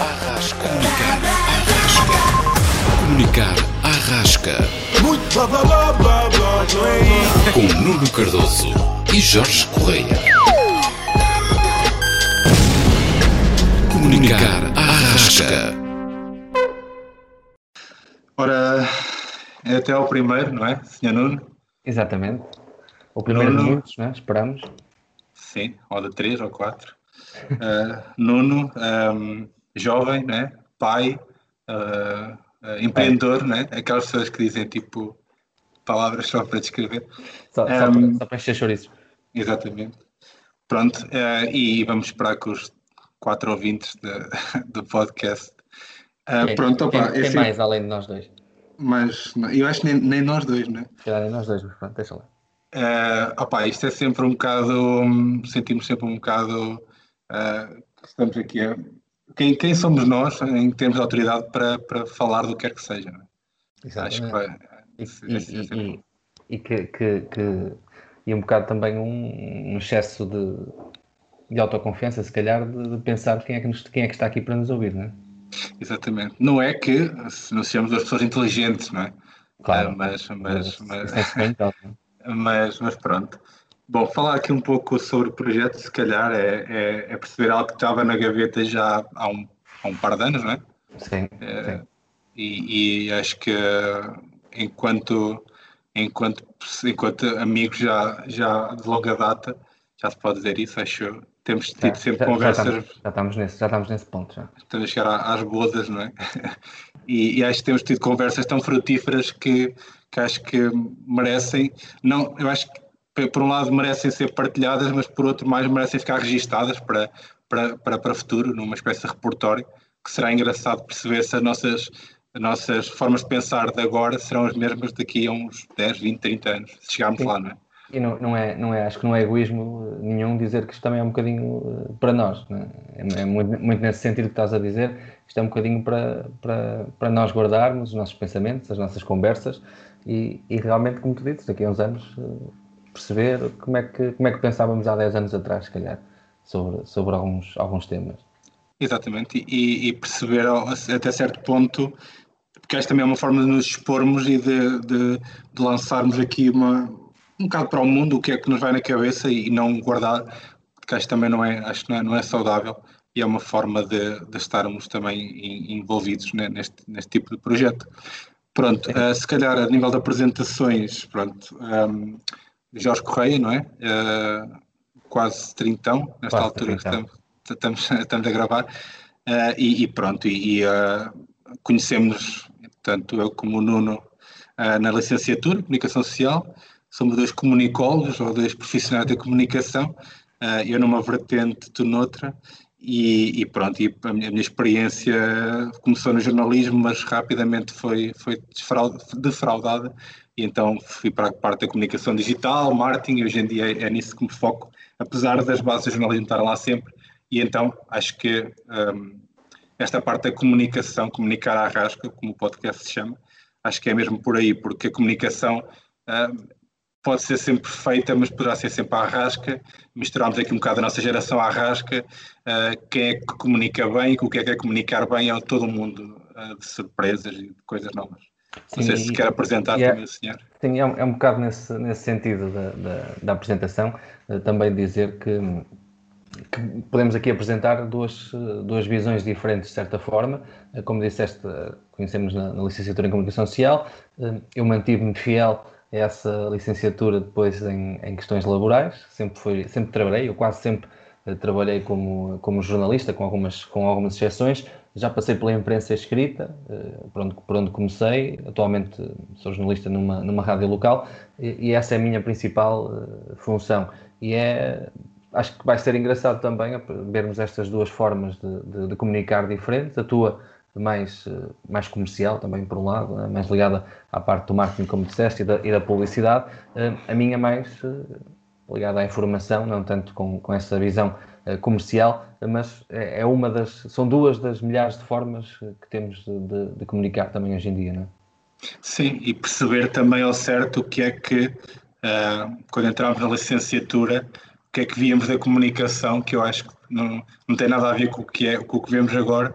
Arrasca. Comunicar Arrasca. Muito blá blá blá blá blá blá. Com Nuno Cardoso e Jorge Correia. Comunicar Arrasca. Ora, é até ao primeiro, não é, Sr. Nuno? Exatamente. O primeiro de Nuno. muitos, né? esperamos. Sim, ou de três ou quatro. Uh, Nuno, um, jovem, né? pai, uh, uh, empreendedor, né? aquelas pessoas que dizem tipo palavras só para descrever. Só, Um, para, só para encher chouriços. Exatamente. Pronto, uh, e vamos esperar que os quatro ouvintes de- do podcast. Quem- pronto, opa, quem, quem esse- mais além de nós dois? mas não, eu acho que nem, nem nós dois, né? Calhar nem nós dois, mas pronto, deixa lá. Uh, opa, isto é sempre um bocado, hum, sentimos sempre um bocado uh, estamos aqui a, quem, quem somos nós em termos de autoridade para, para falar do que quer que seja. é? Acho que vai. E, e- é e- e- que, que, que- e um bocado também um, um excesso de, de autoconfiança, se calhar, de, de pensar quem é, que nos- quem é que está aqui para nos ouvir, não é? Exatamente. Não é que se não sejamos as pessoas inteligentes, não é? Claro. Uh, mas, mas, mas, Isso é não é? mas, mas pronto. Bom, falar aqui um pouco sobre o projeto, se calhar, é, é, é perceber algo que estava na gaveta já há um, há um par de anos, não é? Sim, É, sim. e, e acho que enquanto, enquanto, enquanto amigos já, já de longa data, já se pode dizer isso, acho eu. Temos tido Já- sempre já- já conversas, estamos, já, estamos nesse, já estamos nesse ponto. Já. estamos a chegar às bodas, não é? E, e acho que temos tido conversas tão frutíferas que, que acho que merecem, não, eu acho que por um lado merecem ser partilhadas, mas por outro mais merecem ficar registadas para, para, para, para o futuro, numa espécie de repertório, que será engraçado perceber se as nossas, as nossas formas de pensar de agora serão as mesmas daqui a uns 10, 20, 30 anos, se chegarmos Sim. lá, não é? E não, não é, não é, acho que não é egoísmo eh, nenhum dizer que isto também é um bocadinho eh, para nós. né? É, é muito, muito nesse sentido que estás a dizer. Isto é um bocadinho para, para, para nós guardarmos os nossos pensamentos, as nossas conversas e, e realmente, como tu dizes, daqui a uns anos eh, perceber como é, que, como é que pensávamos há 10 anos atrás, se calhar, sobre, sobre alguns, alguns temas. Exatamente, e, e perceber até certo ponto, porque esta também é uma forma de nos expormos e de, de, de lançarmos aqui uma, um bocado para o mundo o que é que nos vai na cabeça e não guardar, porque acho que também não é, acho não é, não é saudável e é uma forma de, de estarmos também envolvidos ne- neste, neste tipo de projeto. Pronto, eh, se calhar a nível de apresentações, pronto, ehm, Jorge Correia, não é? Eh, quase trintão, nesta Quase altura que estamos, estamos, estamos a gravar, eh, e, e pronto, e, e, eh, conhecemos, tanto eu como o Nuno, na licenciatura Comunicação Social, somos dois comunicólogos ou dois profissionais da comunicação, eu numa vertente, tu noutra, e, e pronto, e a minha, a minha experiência começou no jornalismo, mas rapidamente foi, foi defraudada, e então fui para a parte da comunicação digital, marketing, e hoje em dia é, é nisso que me foco, apesar das bases do jornalismo estarem lá sempre, e então acho que hum, esta parte da comunicação, comunicar à rasca, como o podcast se chama, acho que é mesmo por aí, porque a comunicação hum, pode ser sempre feita, mas poderá ser sempre à rasca. Misturamos aqui um bocado a nossa geração à rasca. Uh, quem é que comunica bem, o que é que é comunicar bem é todo mundo uh, de surpresas e de coisas novas. Não sei Sim, se e- quer apresentar é- também o senhor. Sim, é um, é um bocado nesse, nesse sentido da, da, da apresentação, eh, também dizer que, que podemos aqui apresentar duas, duas visões diferentes, de certa forma. Como disseste, conhecemos na, na licenciatura em Comunicação Social, eu mantive-me fiel essa licenciatura depois em, em questões laborais, sempre, foi, sempre trabalhei, eu quase sempre eh, trabalhei como, como jornalista, com algumas, com algumas exceções. Já passei pela imprensa escrita, eh, por onde, por onde comecei. Atualmente eh, sou jornalista numa, numa rádio local e, e essa é a minha principal função. E é, acho que vai ser engraçado também vermos estas duas formas de, de- de comunicar diferentes. A tua mais, eh, mais comercial também, por um lado, né, mais ligada à parte do marketing, como disseste, e da, e da publicidade. Eh, A minha mais eh, ligada à informação, não tanto com, com essa visão comercial, mas é, é uma das, são duas das milhares de formas que temos de, de- comunicar também hoje em dia, não é? Sim, e perceber também ao certo o que é que, ah, quando entramos na licenciatura, o que é que víamos da comunicação, que eu acho que não, não tem nada a ver com o que, é, com o que vemos agora,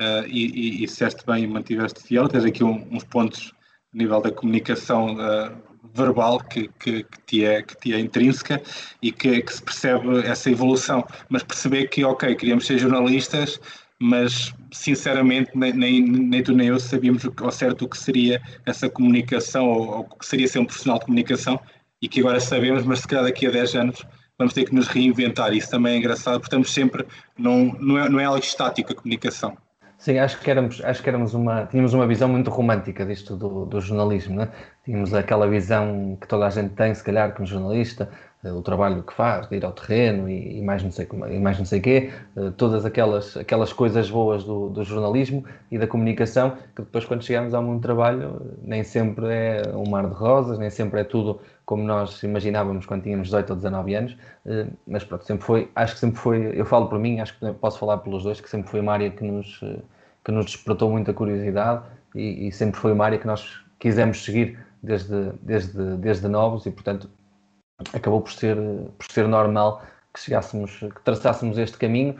uh, e, e, e bem e mantiveste fiel, tens aqui um, uns pontos a nível da comunicação uh, verbal que, que, que, te é, que te é intrínseca e que, que se percebe essa evolução, mas perceber que, ok, queríamos ser jornalistas, mas sinceramente nem, nem, nem, tu nem eu sabíamos ao certo o que seria essa comunicação ou, ou o que seria ser um profissional de comunicação e que agora sabemos, mas se calhar daqui a 10 anos vamos ter que nos reinventar. Isso também é engraçado, porque estamos sempre, não, não, é, não é algo estático a comunicação. Sim, acho que éramos, acho que éramos uma, tínhamos uma visão muito romântica disto do, do jornalismo, né? Tínhamos aquela visão que toda a gente tem, se calhar, como jornalista, eh, o trabalho que faz, de ir ao terreno e, e mais não sei como, e mais não sei quê, eh, todas aquelas aquelas coisas boas do, do, jornalismo e da comunicação que depois quando chegamos ao mundo do trabalho nem sempre é um mar de rosas, nem sempre é tudo como nós imaginávamos quando tínhamos 18 ou 19 anos, eh, mas pronto, sempre foi, acho que sempre foi, eu falo por mim, acho que posso falar pelos dois, que sempre foi uma área que nos, que nos despertou muita curiosidade e, e sempre foi uma área que nós quisemos seguir desde, desde, desde novos e portanto acabou por ser, por ser normal que chegássemos, que traçássemos este caminho,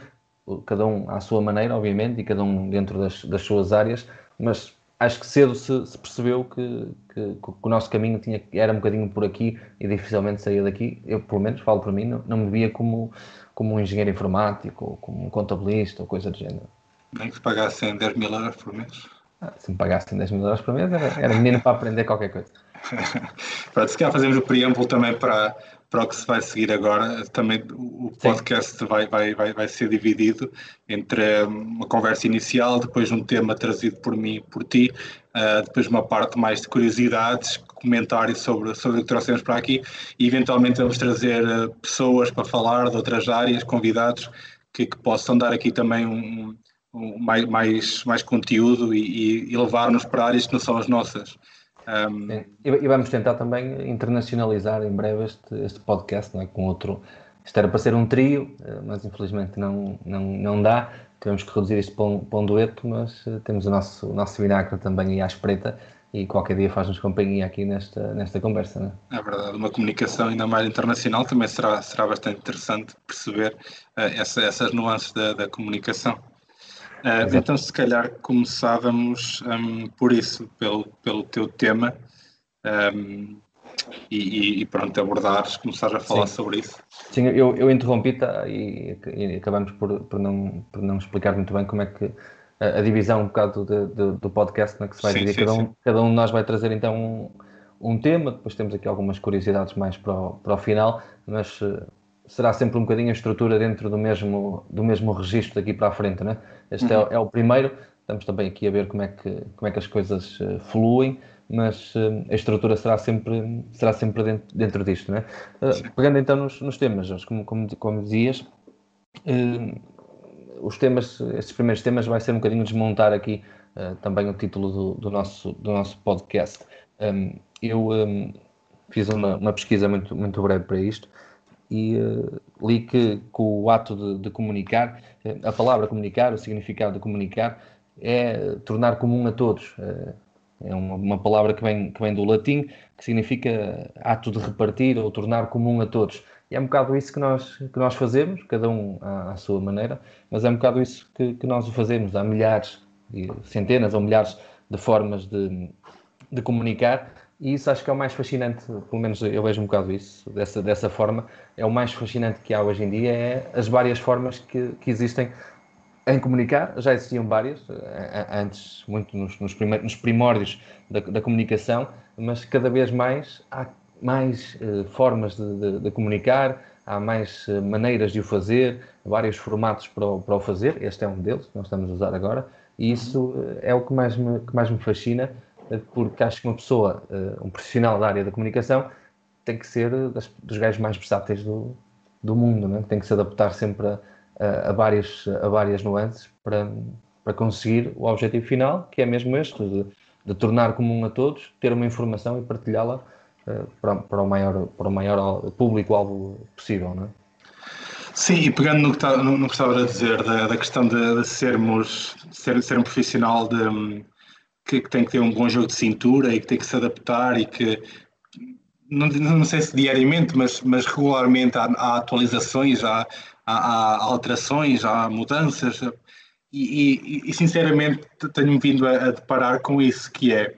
cada um à sua maneira, obviamente, e cada um dentro das, das suas áreas, mas acho que cedo se, se percebeu que, que, que, o nosso caminho tinha, era um bocadinho por aqui e dificilmente saía daqui. Eu, pelo menos, falo para mim, não, não me via como, como um engenheiro informático, ou como um contabilista, ou coisa do género. Nem que se pagassem 10 mil euros por mês. Ah, se me pagassem 10 mil euros por mês, era, era menino para aprender qualquer coisa. Pronto, se calhar fazemos o preâmbulo também para, para o que se vai seguir agora. Também o podcast vai, vai, vai, vai ser dividido entre uma conversa inicial, depois um tema trazido por mim e por ti, uh, depois uma parte mais de curiosidades, comentários sobre, sobre o que trouxemos para aqui e eventualmente vamos trazer uh, pessoas para falar de outras áreas, convidados que, que possam dar aqui também um, um mais, mais, mais conteúdo e, e levar-nos para áreas que não são as nossas. Um... E, vamos tentar também internacionalizar em breve este, este podcast não é? com outro. Isto era para ser um trio, eh, mas infelizmente não, não, não dá. Tivemos que reduzir isto para um, para um dueto, mas eh, temos o nosso, o nosso vinagre também aí à espreita e qualquer dia faz-nos companhia aqui nesta, nesta conversa. Não é? é verdade, uma comunicação ainda mais internacional também será, será bastante interessante perceber uh, essa, essas nuances da, da comunicação. Uh, então, se calhar começávamos um, por isso, pelo, pelo teu tema, um, e, e, pronto, abordares, começares a falar Sim. sobre isso. Sim, eu, eu interrompi-te e, e, acabamos por, por, não, por não explicar muito bem como é que a, a divisão um bocado de, de, do podcast né, que se vai sim, dividir. Sim, cada, um, cada um de nós vai trazer então um, um tema, depois temos aqui algumas curiosidades mais para o, para o final, mas uh, será sempre um bocadinho a estrutura dentro do mesmo, do mesmo registro daqui para a frente, né? Este uhum. é, é, o primeiro, estamos também aqui a ver como é que, como é que as coisas uh, fluem, mas uh, a estrutura será sempre, será sempre dentro, dentro disto, né? Uh, pegando então nos, nos temas, Jorge, como, como, como dizias, os temas, estes primeiros temas vai ser um bocadinho desmontar aqui também o título do, do, nosso, do nosso podcast. Um, eu um, fiz uma, uma pesquisa muito, muito breve para isto, e uh, li que, que, o ato de, de, comunicar, a palavra comunicar, o significado de comunicar, é tornar comum a todos. É uma, uma, palavra que vem, que vem do latim, que significa ato de repartir ou tornar comum a todos. E é um bocado isso que nós, que nós fazemos, cada um à, à sua maneira, mas é um bocado isso que, que nós o fazemos. Há milhares, centenas ou milhares de formas de, de comunicar e isso acho que é o mais fascinante, pelo menos eu vejo um bocado isso, dessa, dessa forma, é o mais fascinante que há hoje em dia, é as várias formas que, que existem em comunicar, já existiam várias, eh, antes, muito nos, nos, nos primórdios da, da, comunicação, mas cada vez mais há mais uh, formas de, de, de, comunicar, há mais uh, maneiras de o fazer, vários formatos para o, para o fazer, este é um deles que nós estamos a usar agora, e isso uh, é o que mais me, que mais me fascina, porque acho que uma pessoa, eh, um profissional da área da comunicação, tem que ser das, dos gajos mais versáteis do, do mundo, né? tem que se adaptar sempre a, a, várias, a várias nuances para, para conseguir o objetivo final, que é mesmo este, de, de tornar comum a todos, ter uma informação e partilhá-la uh, para, para, o maior, para o maior público-alvo possível. Não é? Sim, e pegando no que, está, no, no que estava a dizer, da, da questão de, de sermos, ser, ser um profissional de, que, que, tem que ter um bom jogo de cintura e que tem que se adaptar e que não, não sei se diariamente, mas, mas regularmente há, há atualizações, há, há, há, alterações, há mudanças. e, e, e, sinceramente tenho vindo a, a, deparar com isso, que é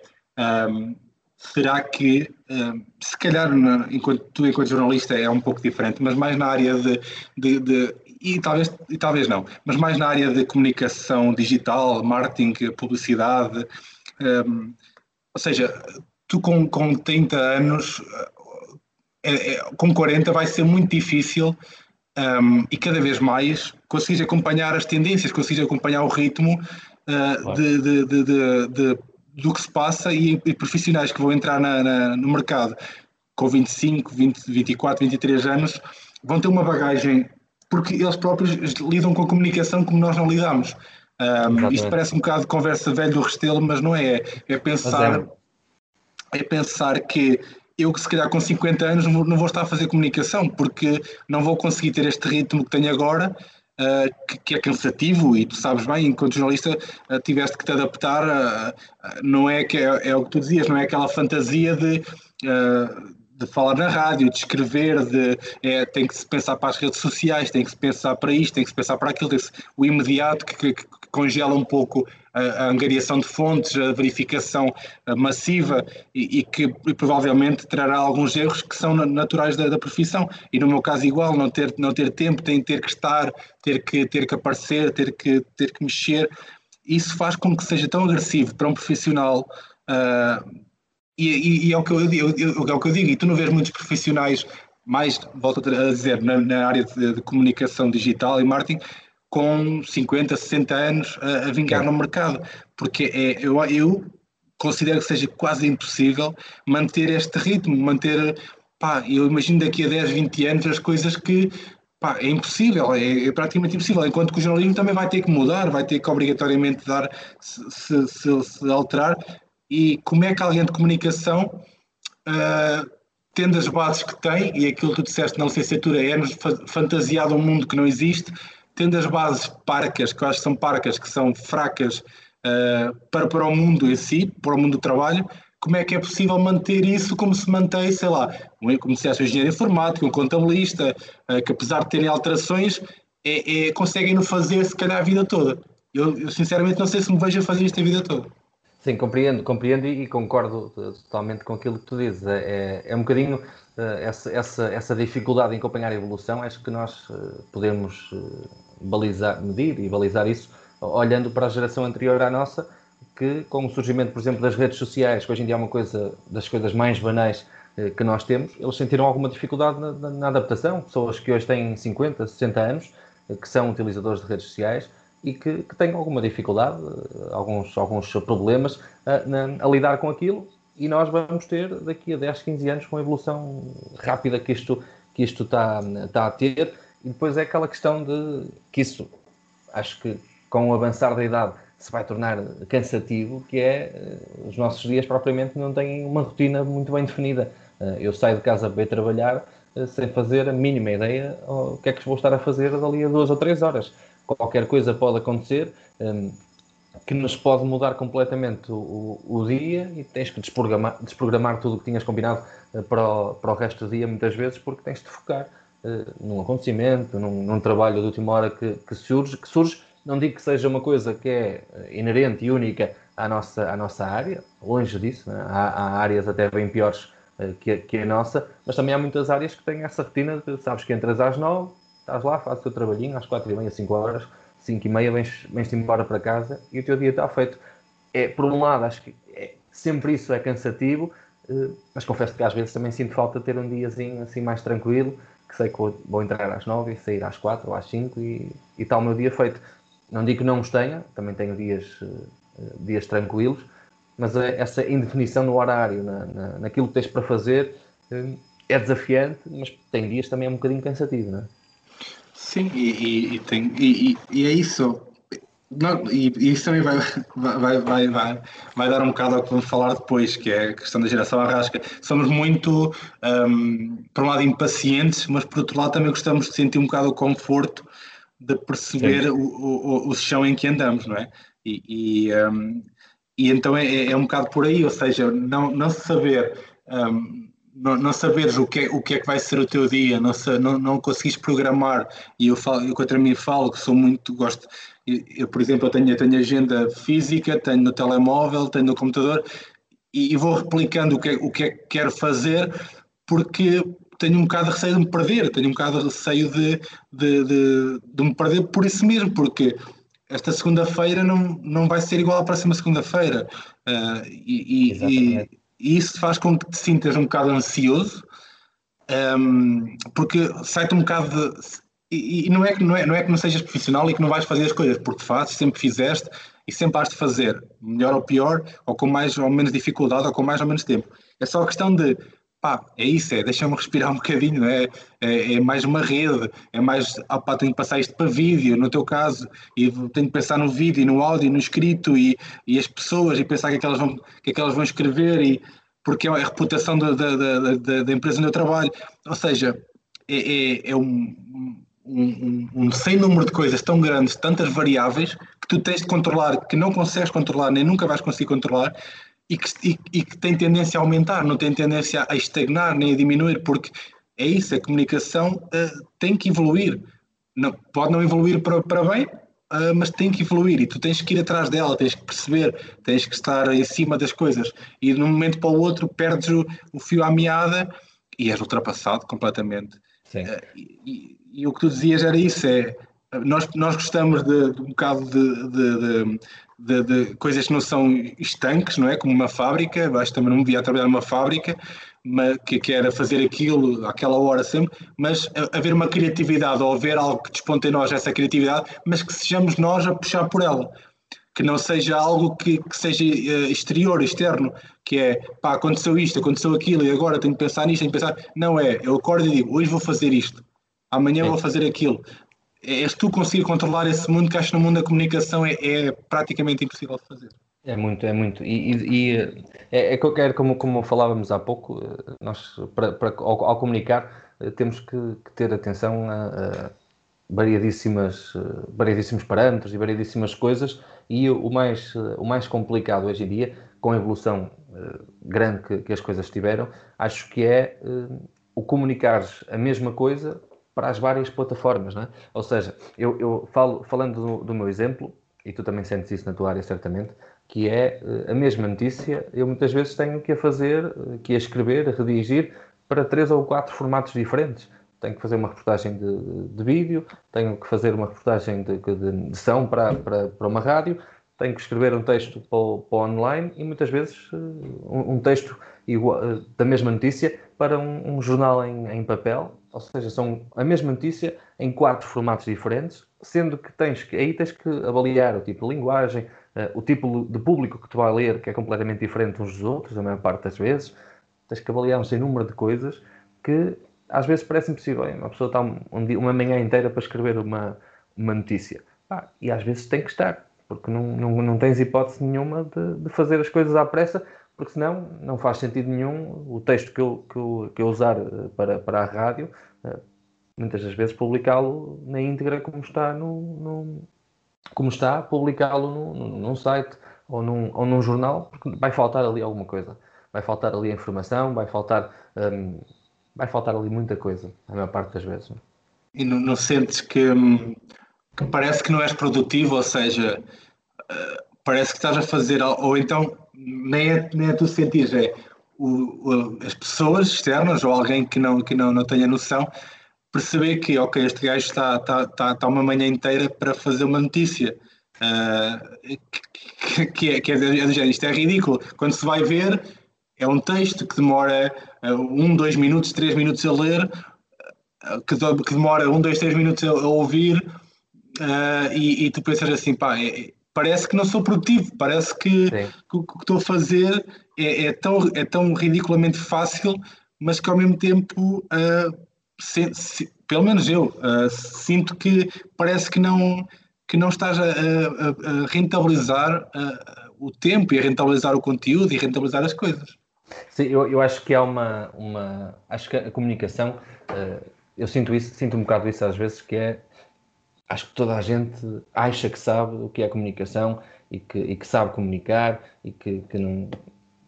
um, será que um, se calhar enquanto, tu enquanto jornalista é um pouco diferente, mas mais na área de, de, de e talvez, e talvez não, mas mais na área de comunicação digital, marketing, publicidade, um, ou seja, tu com, com 30 anos, é, é, com 40 vai ser muito difícil um, e cada vez mais conseguires acompanhar as tendências, conseguires acompanhar o ritmo uh, claro. de, de, de, do que se passa e, e profissionais que vão entrar na, na, no mercado com 25, 20, 24, 23 anos vão ter uma bagagem porque eles próprios lidam com a comunicação como nós não lidamos. Um, isto parece um bocado de conversa velho do Restelo, mas não é. É pensar, é. É pensar que eu que se calhar com 50 anos não vou estar a fazer comunicação porque não vou conseguir ter este ritmo que tenho agora uh, que, que, é cansativo e tu sabes bem, enquanto jornalista uh, tiveste que te adaptar uh, não é que é, é, o que tu dizias, não é aquela fantasia de de falar na rádio, de escrever, de, é, tem que se pensar para as redes sociais, tem que se pensar para isto, tem que se pensar para aquilo, o imediato que, que congela um pouco a, a, angariação de fontes, a verificação massiva e, e que e provavelmente trará alguns erros que são naturais da, da, profissão. E no meu caso igual, não ter, não ter tempo, tem ter que estar, ter que, ter que aparecer, ter que, ter que mexer. Isso faz com que seja tão agressivo para um profissional uh, e, e, é, o que eu, eu, é o que eu digo, e tu não vês muitos profissionais, mais, volto a dizer, na, na área de, de, comunicação digital e marketing, com 50, 60 anos a, a vingar é. no mercado, porque é, eu, eu considero que seja quase impossível manter este ritmo, manter, pá, eu imagino daqui a 10, 20 anos as coisas que, pá, é impossível, é, é, praticamente impossível, enquanto que o jornalismo também vai ter que mudar, vai ter que obrigatoriamente dar, se, se, se, alterar, e como é que alguém de comunicação, uh, tendo as bases que tem, e aquilo que tu disseste na licenciatura é-nos fantasiado um mundo que não existe, tendo as bases parcas, que eu acho que são parcas, que são fracas uh, para, para o mundo em si, para o mundo do trabalho, como é que é possível manter isso como se mantém, sei lá, como disseste, um engenheiro informático, um contabilista, uh, que apesar de terem alterações, é, é, conseguem-no fazer se calhar a vida toda. Eu, eu, sinceramente não sei se me vejo a fazer isto a vida toda. Sim, compreendo, compreendo e, concordo totalmente com aquilo que tu dizes. É, é um bocadinho essa, essa, essa dificuldade em acompanhar a evolução, acho que nós podemos balizar, medir e balizar isso olhando para a geração anterior à nossa, que com o surgimento, por exemplo, das redes sociais, que hoje em dia é uma coisa das coisas mais banais que nós temos, eles sentiram alguma dificuldade na, na, na adaptação. Pessoas que hoje têm 50, 60 anos, que são utilizadores de redes sociais, e que, que têm alguma dificuldade, alguns, alguns problemas a, na, a, lidar com aquilo e nós vamos ter daqui a 10, 15 anos com a evolução rápida que isto, que isto está, está a ter e depois é aquela questão de que isso, acho que com o avançar da idade se vai tornar cansativo, que é eh, os nossos dias propriamente não têm uma rotina muito bem definida. Eh, eu saio de casa para ir trabalhar eh, sem fazer a mínima ideia o que é que vou estar a fazer dali a duas ou três horas qualquer coisa pode acontecer um, que nos pode mudar completamente o, o, dia e tens que desprogramar, desprogramar tudo o que tinhas combinado para, o, para o resto do dia, muitas vezes, porque tens de focar uh, num acontecimento, num, num, trabalho de última hora que, que, surge, que surge. Não digo que seja uma coisa que é eh, inerente e única à nossa, à nossa área, longe disso, né? há, há, áreas até bem piores uh, que, que a nossa, mas também há muitas áreas que têm essa rotina de sabes que entras às nove, estás lá, fazes o teu trabalhinho às quatro e meia, cinco horas, cinco e meia, vens, vens-te embora para casa e o teu dia está feito. É, por um lado, acho que é, sempre isso é cansativo, eh, mas confesso que às vezes também sinto falta de ter um diazinho assim mais tranquilo, que sei que vou, entrar às nove e sair às quatro ou às cinco e, e está o meu dia feito. Não digo que não os tenha, também tenho dias, eh, dias tranquilos, mas essa indefinição no horário, na, na, naquilo que tens para fazer, eh, é desafiante, mas tem dias também é um bocadinho cansativo, não é? Sim, e, e, tem, e, e, é isso. Não, e, e, isso também vai, vai, vai, vai, vai dar um bocado ao que vamos falar depois, que é a questão da geração arrasca. Somos muito, um, por um lado, impacientes, mas por outro lado também gostamos de sentir um bocado o conforto de perceber o, o, o, chão em que andamos, não é? E, e, um, e então é, é, um bocado por aí, ou seja, não, não saber um, não, não saberes o que, é, o que é que vai ser o teu dia, não, não, não conseguires programar, e eu, falo, eu contra mim falo que sou muito, gosto, eu, eu, por exemplo, eu tenho, eu tenho agenda física, tenho no telemóvel, tenho no computador, e, e vou replicando o que, o que é que quero fazer, porque tenho um bocado de receio de me perder, tenho um bocado de receio de, de, de, de me perder por isso mesmo, porque esta segunda-feira não, não vai ser igual à próxima segunda-feira. Uh, e, e, e, isso faz com que te sintas um bocado ansioso, um, porque sai-te um bocado de. E, e, não, é que, não, é, não é que não sejas profissional e que não vais fazer as coisas, porque fazes, sempre fizeste e sempre has de fazer, melhor ou pior, ou com mais ou menos dificuldade, ou com mais ou menos tempo. É só questão de pá, é isso, é deixa-me respirar um bocadinho, é, é, é, mais uma rede, é mais, ah, tenho que passar isto para vídeo, no teu caso, e tenho que pensar no vídeo, no áudio, no escrito, e, e as pessoas, e pensar o que é que elas vão, que é que elas vão escrever, e porque é a reputação da, da, da, da empresa onde eu trabalho, ou seja, é, é, é um, um, um, sem número de coisas tão grandes, tantas variáveis, que tu tens de controlar, que não consegues controlar, nem nunca vais conseguir controlar, e que, e, e que tem tendência a aumentar, não tem tendência a estagnar nem a diminuir, porque é isso, a comunicação uh, tem que evoluir. Não, pode não evoluir para, para bem, uh, mas tem que evoluir e tu tens que ir atrás dela, tens que perceber, tens que estar em cima das coisas. E de um momento para o outro perdes o, o fio à meada e és ultrapassado completamente. Uh, e, e, o que tu dizias era isso, é nós, nós gostamos de, de um bocado de, de, de, de, coisas que não são estanques, não é? Como uma fábrica, acho também não me via trabalhar numa fábrica, mas, que, que era fazer aquilo àquela hora sempre, mas haver uma criatividade ou haver algo que desponte em nós essa criatividade, mas que sejamos nós a puxar por ela. Que não seja algo que, que seja uh, exterior, externo, que é pá, aconteceu isto, aconteceu aquilo e agora tenho que pensar nisto, tenho que pensar. Não é, eu acordo e digo, hoje vou fazer isto, amanhã vou fazer aquilo és tu conseguir controlar esse mundo que acho que no mundo da comunicação é, é praticamente impossível de fazer. É muito, é muito. E, e, e é, é, quero, como, como falávamos há pouco, eh, nós, para, para ao, ao, comunicar, eh, temos que, que ter atenção a, a variadíssimas, eh, variadíssimos parâmetros e variadíssimas coisas. E o mais, o mais complicado hoje em dia, com a evolução grande que, que as coisas tiveram, acho que é o comunicar a mesma coisa para as várias plataformas, não é? Ou seja, eu, eu falo, falando do, do, meu exemplo, e tu também sentes isso na tua área certamente, que é eh, a mesma notícia, eu muitas vezes tenho que a fazer, eh, que a escrever, a redigir para três ou quatro formatos diferentes. Tenho que fazer uma reportagem de, de vídeo, tenho que fazer uma reportagem de, de, de som para, para, para uma rádio, tenho que escrever um texto para o, para online e muitas vezes eh, um, um texto igual, da mesma notícia para um, um jornal em, em, papel, ou seja, são a mesma notícia em quatro formatos diferentes, sendo que tens que aí tens que avaliar o tipo de linguagem, uh, o tipo de público que tu vai ler, que é completamente diferente uns dos outros, a maior parte das vezes. Tens que avaliar um sem número de coisas que às vezes parece impossível. Uma pessoa está um, um, uma manhã inteira para escrever uma, uma notícia. Ah, e às vezes tem que estar porque não, não, não tens hipótese nenhuma de, de, fazer as coisas à pressa, porque senão não faz sentido nenhum o texto que eu, que eu, que eu usar eh, para, para a rádio, eh, muitas das vezes publicá-lo na íntegra como está no, no como está, publicá-lo num site ou num, ou num jornal, porque vai faltar ali alguma coisa. Vai faltar ali a informação, vai faltar, hum, vai faltar ali muita coisa, a maior parte das vezes. E não, não sentes que, hum, que parece que não és produtivo, ou seja, uh, parece que estás a fazer, ou então nem é, nem é tu sentires, é o, as pessoas externas ou alguém que não, que não, não tenha noção perceber que, ok, este gajo está, está, está, está uma manhã inteira para fazer uma notícia. Uh, que, que, é, que é, é, isto é ridículo. Quando se vai ver, é um texto que demora uh, um, dois minutos, três minutos a ler, uh, que, que, demora um, dois, três minutos a, a ouvir, uh, e, e, tu pensas assim, pá, é, parece que não sou produtivo, parece que, que o que estou a fazer é, é, tão, é tão ridiculamente fácil, mas que ao mesmo tempo, uh, se, se, pelo menos eu, uh, sinto que parece que não, que não estás a, a, a rentabilizar o tempo e a rentabilizar o conteúdo e a rentabilizar as coisas. Sim, eu, eu acho que há uma, uma. Acho que a comunicação, eu sinto isso, sinto um bocado isso às vezes, que é acho que toda a gente acha que sabe o que é comunicação e que, e que sabe comunicar e que, que não.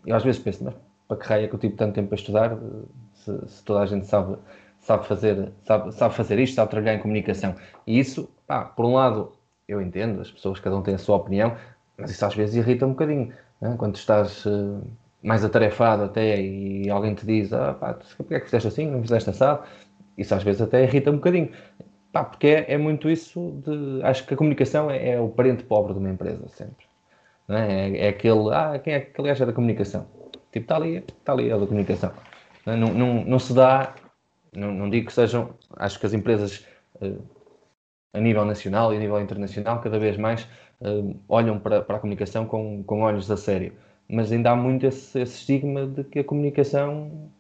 Eu às vezes penso, mas para que raia que eu tive tanto tempo a estudar, se, se toda a gente sabe, sabe, fazer, sabe, sabe fazer isto, sabe trabalhar em comunicação. E isso, pá, por um lado, eu entendo, as pessoas, cada um tem a sua opinião, mas isso às vezes irrita um bocadinho. Né? Quando estás uh, mais atarefado até e alguém te diz, ah, pá, porque é que fizeste assim, não fizeste assado? Isso às vezes até irrita um bocadinho. Pá, porque é, é, muito isso de. Acho que a comunicação é, é, o parente pobre de uma empresa, sempre. É? é, é aquele. Ah, quem é que aliás é da comunicação? Tipo, está ali, está ali, é da comunicação. Não, não, não, não se dá. Não, não, digo que sejam. Acho que as empresas. Uh, a nível nacional e a nível internacional, cada vez mais uh, olham para, para, a comunicação com, com olhos a sério. Mas ainda há muito esse, esse estigma de que a comunicação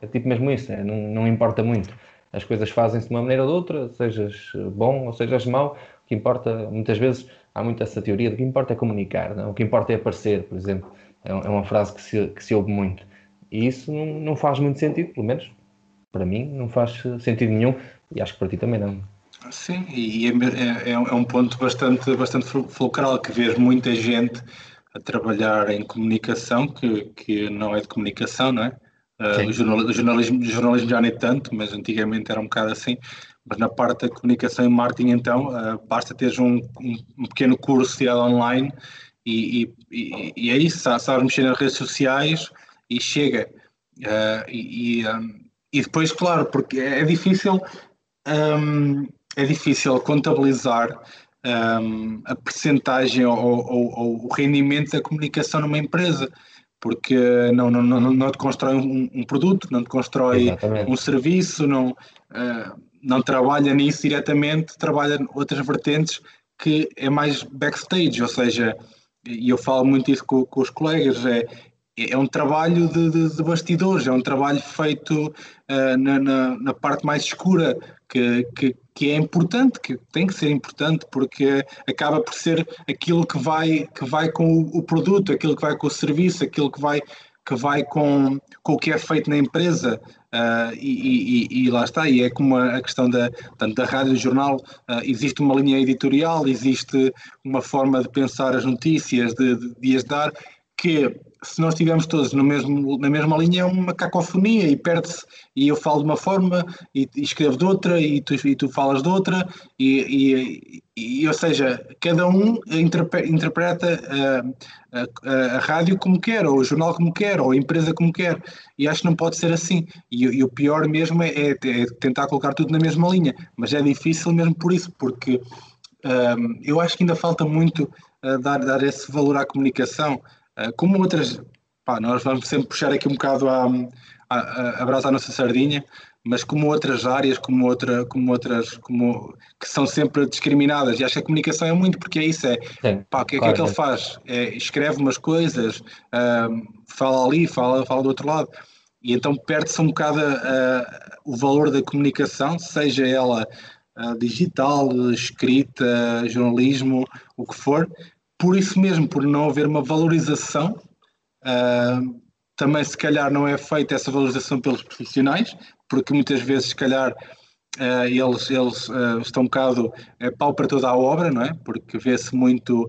é tipo mesmo isso, é, não, não importa muito. As coisas fazem-se de uma maneira ou de outra, sejas bom ou sejas mau. O que importa, muitas vezes, há muito essa teoria de que importa é comunicar, não? o que importa é aparecer, por exemplo. É, é uma frase que se, que se ouve muito. E isso não, não faz muito sentido, pelo menos para mim, não faz sentido nenhum e acho que para ti também não. Sim, e é, é, é um ponto bastante, bastante fulcral que vês muita gente a trabalhar em comunicação que, que não é de comunicação, não é? Uh, o, jornalismo, o, jornalismo, o jornalismo já nem tanto, mas antigamente era um bocado assim. Mas na parte da comunicação e marketing, então, uh, basta teres um, um, um, pequeno curso tirado online e, e, e é isso, sabes mexer nas redes sociais e chega. Uh, e, um, e, depois, claro, porque é, é difícil, um, é difícil contabilizar um, a percentagem ou, ou, ou, o rendimento da comunicação numa empresa porque não, não, não, não te constrói um, um produto, não te constrói Exatamente. um serviço, não, uh, não trabalha nisso diretamente, trabalha outras vertentes que é mais backstage, ou seja, e eu falo muito isso com, com os colegas, é, é um trabalho de, de, de bastidores, é um trabalho feito uh, na, na, na, parte mais escura, que, que, que, é importante, que tem que ser importante, porque acaba por ser aquilo que vai, que vai com o, produto, aquilo que vai com o serviço, aquilo que vai, que vai com, com o que é feito na empresa. Uh, e, e, e, lá está, e é como a, questão da, tanto da rádio e do jornal, uh, existe uma linha editorial, existe uma forma de pensar as notícias, de, de, de as dar, que se nós estivermos todos no mesmo, na mesma linha, é uma cacofonia e perde-se. E eu falo de uma forma e, e, escrevo de outra e tu, e tu falas de outra, e, e, e ou seja, cada um interpreta a, a, a, rádio como quer, ou o jornal como quer, ou a empresa como quer. E acho que não pode ser assim. E, o pior mesmo é, é, é, tentar colocar tudo na mesma linha, mas é difícil mesmo por isso, porque um, eu acho que ainda falta muito uh, dar, dar esse valor à comunicação. Ah, como outras, pá, nós vamos sempre puxar aqui um bocado a, a, a brasa à nossa sardinha, mas como outras áreas, como, outra, como outras, como, que são sempre discriminadas. E acho que a comunicação é muito, porque é isso, é, Sim, pá, o que, claro, que é que ele faz? É, escreve umas coisas, uh, fala ali, fala, fala do outro lado, e então perde-se um bocado uh, o valor da comunicação, seja ela uh, digital, escrita, jornalismo, o que for, por isso mesmo, por não haver uma valorização, uh, também se calhar não é feita essa valorização pelos profissionais, porque muitas vezes se calhar uh, eles, eles uh, estão um bocado pau para toda a obra, não é? Porque vê-se muito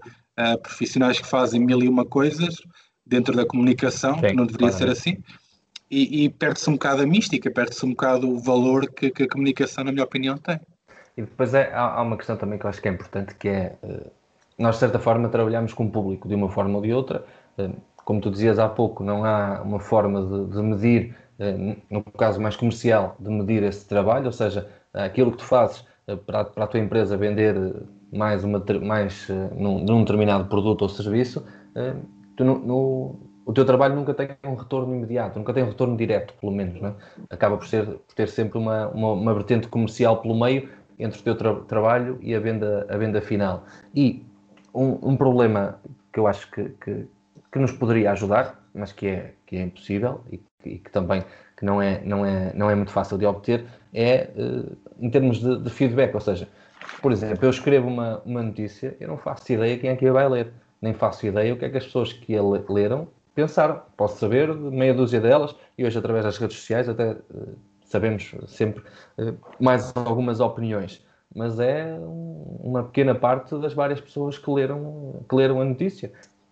profissionais que fazem mil e uma coisas dentro da comunicação, Sim, que não deveria ser assim, e, e perde-se um bocado a mística, perde-se um bocado o valor que, que, a comunicação, na minha opinião, tem. E depois é, há, há, uma questão também que eu acho que é importante, que é nós, de certa forma, trabalhamos com o público de uma forma ou de outra. Eh, como tu dizias há pouco, não há uma forma de, de medir, eh, no caso mais comercial, de medir esse trabalho, ou seja, aquilo que tu fazes eh, para, para a tua empresa vender mais, uma, mais num, num determinado produto ou serviço, tu, no, no, o teu trabalho nunca tem um retorno imediato, nunca tem um retorno direto, pelo menos. É? Acaba por, ser, por ter sempre uma, uma, uma vertente comercial pelo meio entre o teu tra trabalho e a venda, a venda final. E um, um problema que eu acho que, que, que, nos poderia ajudar, mas que é, que é impossível e, e que também que não, é, não, é, não é muito fácil de obter, é uh, em termos de, de, feedback. Ou seja, por exemplo, eu escrevo uma, uma notícia, eu não faço ideia quem é que a vai ler, nem faço ideia o que é que as pessoas que a leram pensaram. Posso saber de meia dúzia delas e hoje, através das redes sociais, até uh, sabemos sempre uh, mais algumas opiniões mas é uma pequena parte das várias pessoas que leram, que leram a notícia.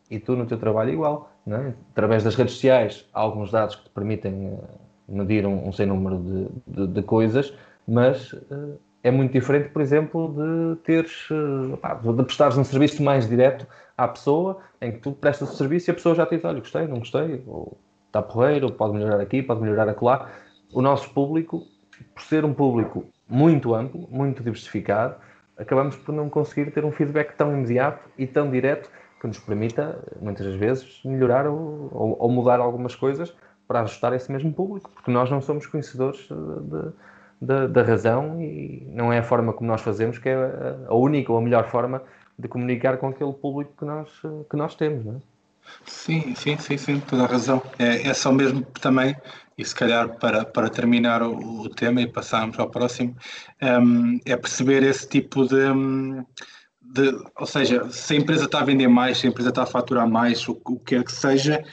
E tu, no teu trabalho, igual. é? através das redes sociais, há alguns dados que te permitem uh, medir um, um sem número de, de, de coisas, mas uh, é muito diferente, por exemplo, de teres, uh, de prestares um serviço mais direto à pessoa, em que tu prestas o serviço e a pessoa já te diz, olha, gostei, não gostei, ou está porreiro, pode melhorar aqui, pode melhorar acolá. O nosso público, por ser um público muito amplo, muito diversificado, acabamos por não conseguir ter um feedback tão imediato e tão direto que nos permita, muitas vezes, melhorar ou, ou, ou mudar algumas coisas para ajustar esse mesmo público, porque nós não somos conhecedores da razão e não é a forma como nós fazemos que é a, única ou a melhor forma de comunicar com aquele público que nós, que nós temos, não é? Sim, sim, sim, sim, toda a razão. É, é só mesmo também, e se calhar para, para terminar o, o tema e passarmos ao próximo, um, é perceber esse tipo de, hum, de, Ou seja, se a empresa está a vender mais, se a empresa está a faturar mais, o, o que quer que seja,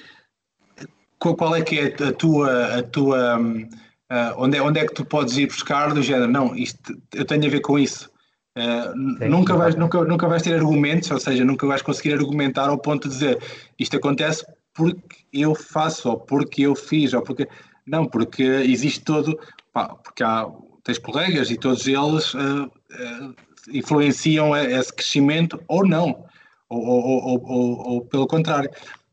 qual, é que é a tua. A tua uh, onde, é, onde é que tu podes ir buscar do género? Não, isto, eu tenho a ver com isso. Uh, nunca, vais, nunca, nunca vais ter argumentos, ou seja, nunca vais conseguir argumentar ao ponto de dizer isto acontece porque eu faço, ou porque eu fiz, ou porque. Não, porque existe todo. Pá, porque há, tens colegas e todos eles uh, uh, influenciam esse crescimento ou não, ou, ou, ou, ou pelo contrário.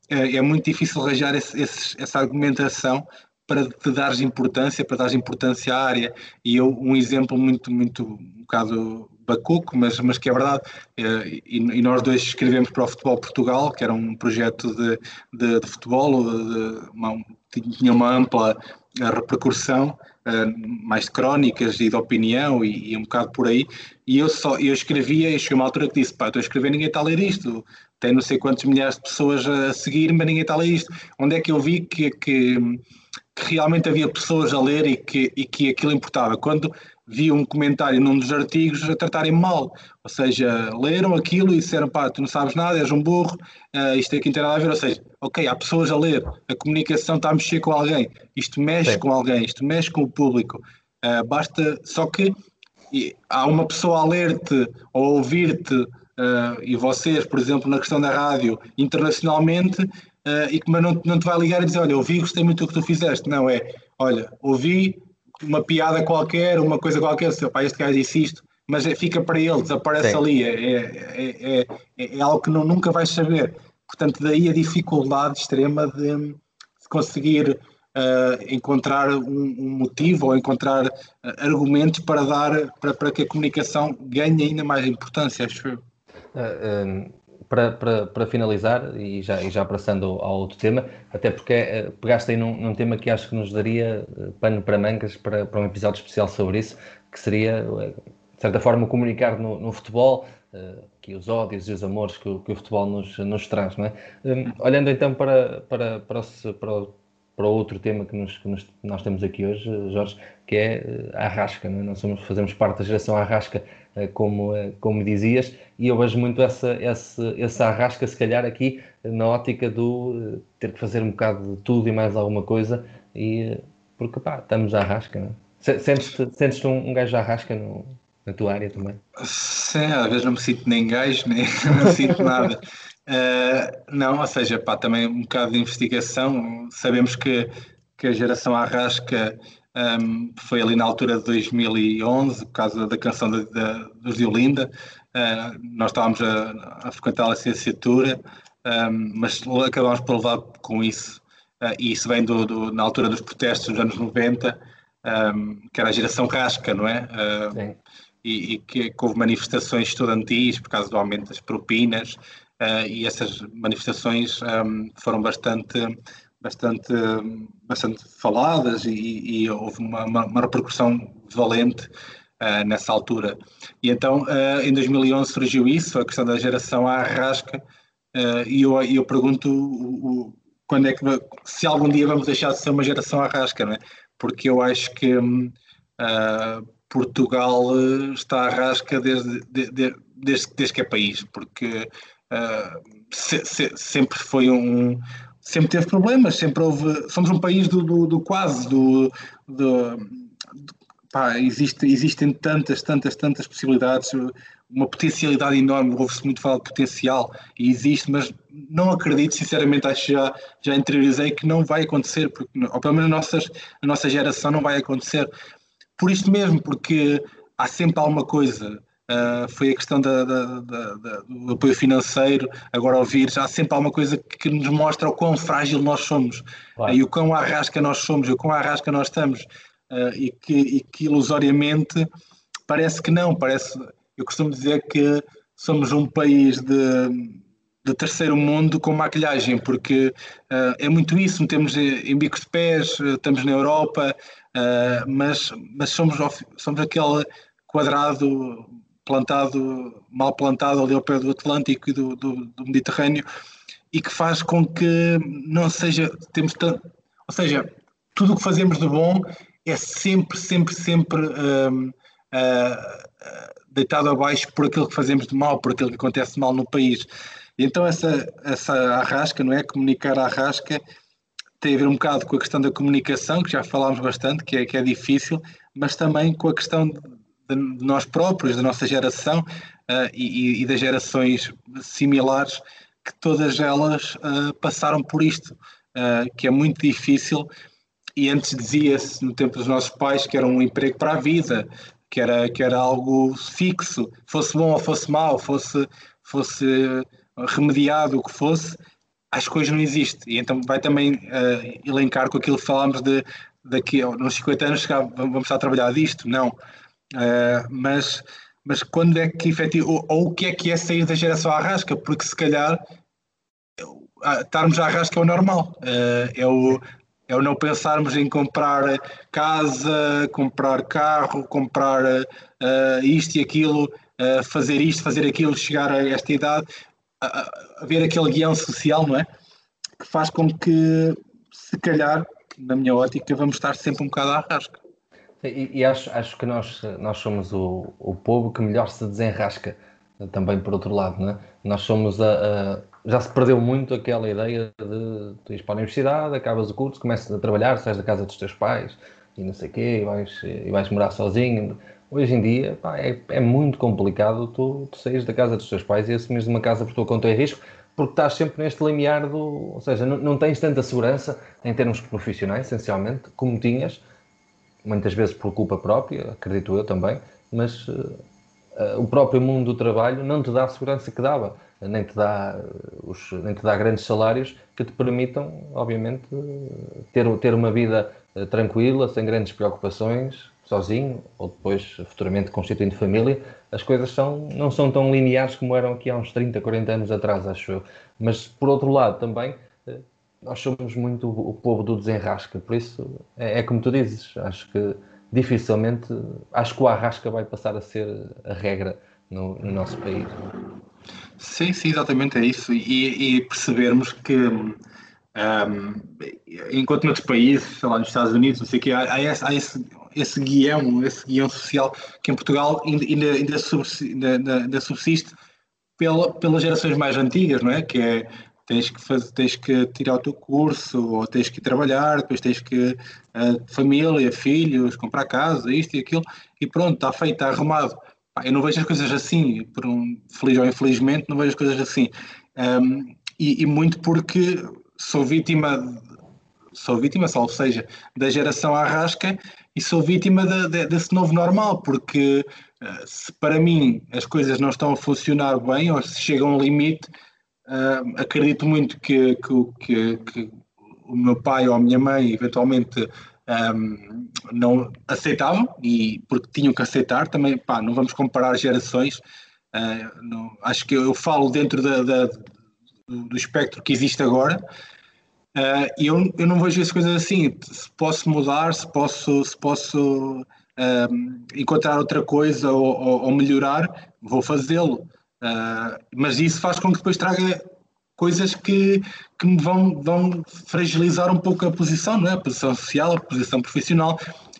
É, é, muito difícil arranjar esse, esse, essa argumentação para te dares importância, para dares importância à área. E eu, um exemplo muito, muito, um bocado bacuco, mas, mas que é verdade. Eh, e, e, nós dois escrevemos para o Futebol Portugal, que era um projeto de, de, de futebol, de, uma, tinha uma ampla eh, repercussão, eh, mais de crónicas e de opinião e, e, um bocado por aí. E eu só eu escrevia, e chegou uma altura que disse: pá, estou a escrever, ninguém está a ler isto. Tem não sei quantos milhares de pessoas a seguir, mas ninguém está a ler isto. Onde é que eu vi que, que, que realmente havia pessoas a ler e que, e que aquilo importava? Quando vi um comentário num dos artigos a tratarem mal. Ou seja, leram aquilo e disseram, pá, tu não sabes nada, és um burro, uh, isto aqui não tem nada a ver. Ou seja, ok, há pessoas a ler, a comunicação está a mexer com alguém, isto mexe Sim. com alguém, isto mexe com o público. Uh, basta, só que e, há uma pessoa a ler-te ou a ouvir-te, uh, e vocês, por exemplo, na questão da rádio, internacionalmente, e que mas não, não te vai ligar e dizer, olha, ouvi, gostei muito do que tu fizeste. Não, é, olha, ouvi, uma piada qualquer, uma coisa qualquer, seu pai, este gajo disse isto, mas é, fica para ele, desaparece Sim. ali, é, é, é, é, algo que não, nunca vais saber. Portanto, daí a dificuldade extrema de, de conseguir uh, encontrar um, um, motivo ou encontrar uh, argumentos para dar para, para que a comunicação ganhe ainda mais importância, acho eu. Uh, para, para, para finalizar, e já, e já passando ao outro tema, até porque uh, pegaste aí num, num, tema que acho que nos daria uh, pano para mangas para, para um episódio especial sobre isso, que seria, uh, de certa forma, comunicar no, no futebol, que os ódios e os amores que, que o futebol nos, nos traz. Não é? Um, olhando então para, para, para, o, para, o, para outro tema que, nos, que nos, nós temos aqui hoje, Jorge, que é a Arrasca. Não é? Nós somos, fazemos parte da geração Arrasca eh, como, eh, como dizias, e eu vejo muito essa, essa, essa arrasca, se calhar, aqui na ótica do eh, ter que fazer um bocado de tudo e mais alguma coisa, e porque pá, estamos à arrasca, não é? Sentes-te sentes um, um gajo à arrasca no, na tua área também? Sim, às vezes não me sinto nem gajo, nem não me sinto nada. Uh, não, ou seja, pá, também um bocado de investigação. Sabemos que, que a geração Arrasca um, foi ali na altura de 2011, por causa da canção de, de, dos Diolinda. Uh, nós estávamos a, a, frequentar a licenciatura, um, mas acabámos por levar com isso. Uh, e isso vem do, do, na altura dos protestos dos anos 90, um, que era a geração rasca, não é? Uh, e, e que, que, houve manifestações estudantis por causa do aumento das propinas, uh, e essas manifestações foram bastante bastante, bastante faladas e, e houve uma, uma, uma, repercussão valente uh, nessa altura. E então, uh, em 2011 surgiu isso, a questão da geração à rasca, uh, e eu, eu pergunto o, o, quando é que, se algum dia vamos deixar de ser uma geração à rasca, não é? Porque eu acho que Portugal está à rasca desde, de, de, desde, desde que é país, porque se, se, sempre foi um sempre teve problemas, sempre houve. Somos um país do, do, do quase, do, do, pá, existe, existem tantas, tantas, tantas possibilidades. uma potencialidade enorme, ouve-se muito falar de potencial e existe, mas não acredito, sinceramente, acho que já, já interiorizei que não vai acontecer, porque, ou pelo menos a, nossas, a nossa geração não vai acontecer. Por isto mesmo, porque há sempre alguma coisa. Uh, foi a questão da, da, da, do apoio financeiro, agora ouvir, já há sempre alguma coisa que nos mostra o quão frágil nós somos claro. uh, e o quão arrasca nós somos, e o quão arrasca nós estamos, uh, e, que, e que ilusoriamente parece que não, parece eu costumo dizer que somos um país de, de terceiro mundo com maquilhagem, porque é muito isso, metemos em bicos de pés, uh, estamos na Europa, mas, mas somos, somos aquele quadrado plantado, mal plantado ali ao pé do Atlântico e do, do, do Mediterrâneo, e que faz com que não seja, temos tanto, ou seja, tudo o que fazemos de bom é sempre, sempre, sempre deitado abaixo por aquilo que fazemos de mal, por aquilo que acontece mal no país. Então essa, essa arrasca, não é? Comunicar a arrasca tem a ver um bocado com a questão da comunicação, que já falámos bastante, que é, que é difícil, mas também com a questão de, de nós próprios, da nossa geração uh, e, e, das gerações similares, que todas elas uh, passaram por isto, uh, que é muito difícil. E antes dizia-se, no tempo dos nossos pais, que era um emprego para a vida, que era, que era algo fixo, fosse bom ou fosse mau, fosse, fosse remediado o que fosse, as coisas não existe. E então vai também elencar com aquilo que falámos de daqui nos 50 anos vamos estar a trabalhar disto, não. Uh, mas, mas quando é que efetivo, ou, ou, o que é que é sair da geração à rasca? Porque se calhar estarmos à rasca é o normal. Uh, é o, é o não pensarmos em comprar casa, comprar carro, comprar uh, isto e aquilo, fazer isto, fazer aquilo, chegar a esta idade, haver aquele guião social, não é? Que faz com que, se calhar, na minha ótica, vamos estar sempre um bocado à rasca. E, e, acho, acho que nós, nós somos o, o povo que melhor se desenrasca, também por outro lado, não é? Nós somos a, a já se perdeu muito aquela ideia de tu ires para a universidade, acabas o curso, começas a trabalhar, sais da casa dos teus pais e não sei o quê, e vais, e vais morar sozinho. Hoje em dia pá, é, é, muito complicado tu, tu saís da casa dos teus pais e assumires uma casa por tua conta e risco, porque estás sempre neste limiar do. Ou seja, não, não tens tanta segurança em termos profissionais, essencialmente, como tinhas, muitas vezes por culpa própria, acredito eu também, mas uh, o próprio mundo do trabalho não te dá a segurança que dava nem te dá, os, nem te dá grandes salários que te permitam, obviamente, ter, ter uma vida eh, tranquila, sem grandes preocupações, sozinho, ou depois futuramente constituindo família, as coisas são, não são tão lineares como eram aqui há uns 30, 40 anos atrás, acho eu. Mas, por outro lado, também, eh, nós somos muito o povo do desenrasca, por isso, é, é como tu dizes, acho que dificilmente, acho que o arrasca vai passar a ser a regra no, no nosso país. Sim, sim, exatamente é isso. E, e percebermos que, um, enquanto noutros países, sei lá, nos Estados Unidos, não sei o quê, há, há, esse, há esse, esse, guião, esse guião social que em Portugal ainda, ainda, ainda, subsiste, ainda, ainda subsiste pela, pelas gerações mais antigas, não é? Que é tens que, fazer, tens que tirar o teu curso, ou tens que trabalhar, depois tens que uh, família, filhos, comprar casa, isto e aquilo, e pronto, está feito, está arrumado eu não vejo as coisas assim, por um feliz ou infelizmente, não vejo as coisas assim. Um, e, e, muito porque sou vítima, sou vítima, salvo seja, da geração arrasca e sou vítima de, de, desse novo normal, porque uh, se para mim as coisas não estão a funcionar bem ou se chegam a um limite, uh, acredito muito que, que, que, o meu pai ou a minha mãe eventualmente um, não aceitavam e porque tinham que aceitar também pá, não vamos comparar gerações. Uh, não, acho que eu falo dentro da, da, do espectro que existe agora. Uh, eu, eu não vejo as coisas assim. Se posso mudar se posso se posso encontrar outra coisa ou, ou, ou melhorar vou fazê-lo uh, mas isso faz com que depois traga coisas que, que me vão, vão fragilizar um pouco a posição, não é? a posição social, a posição profissional.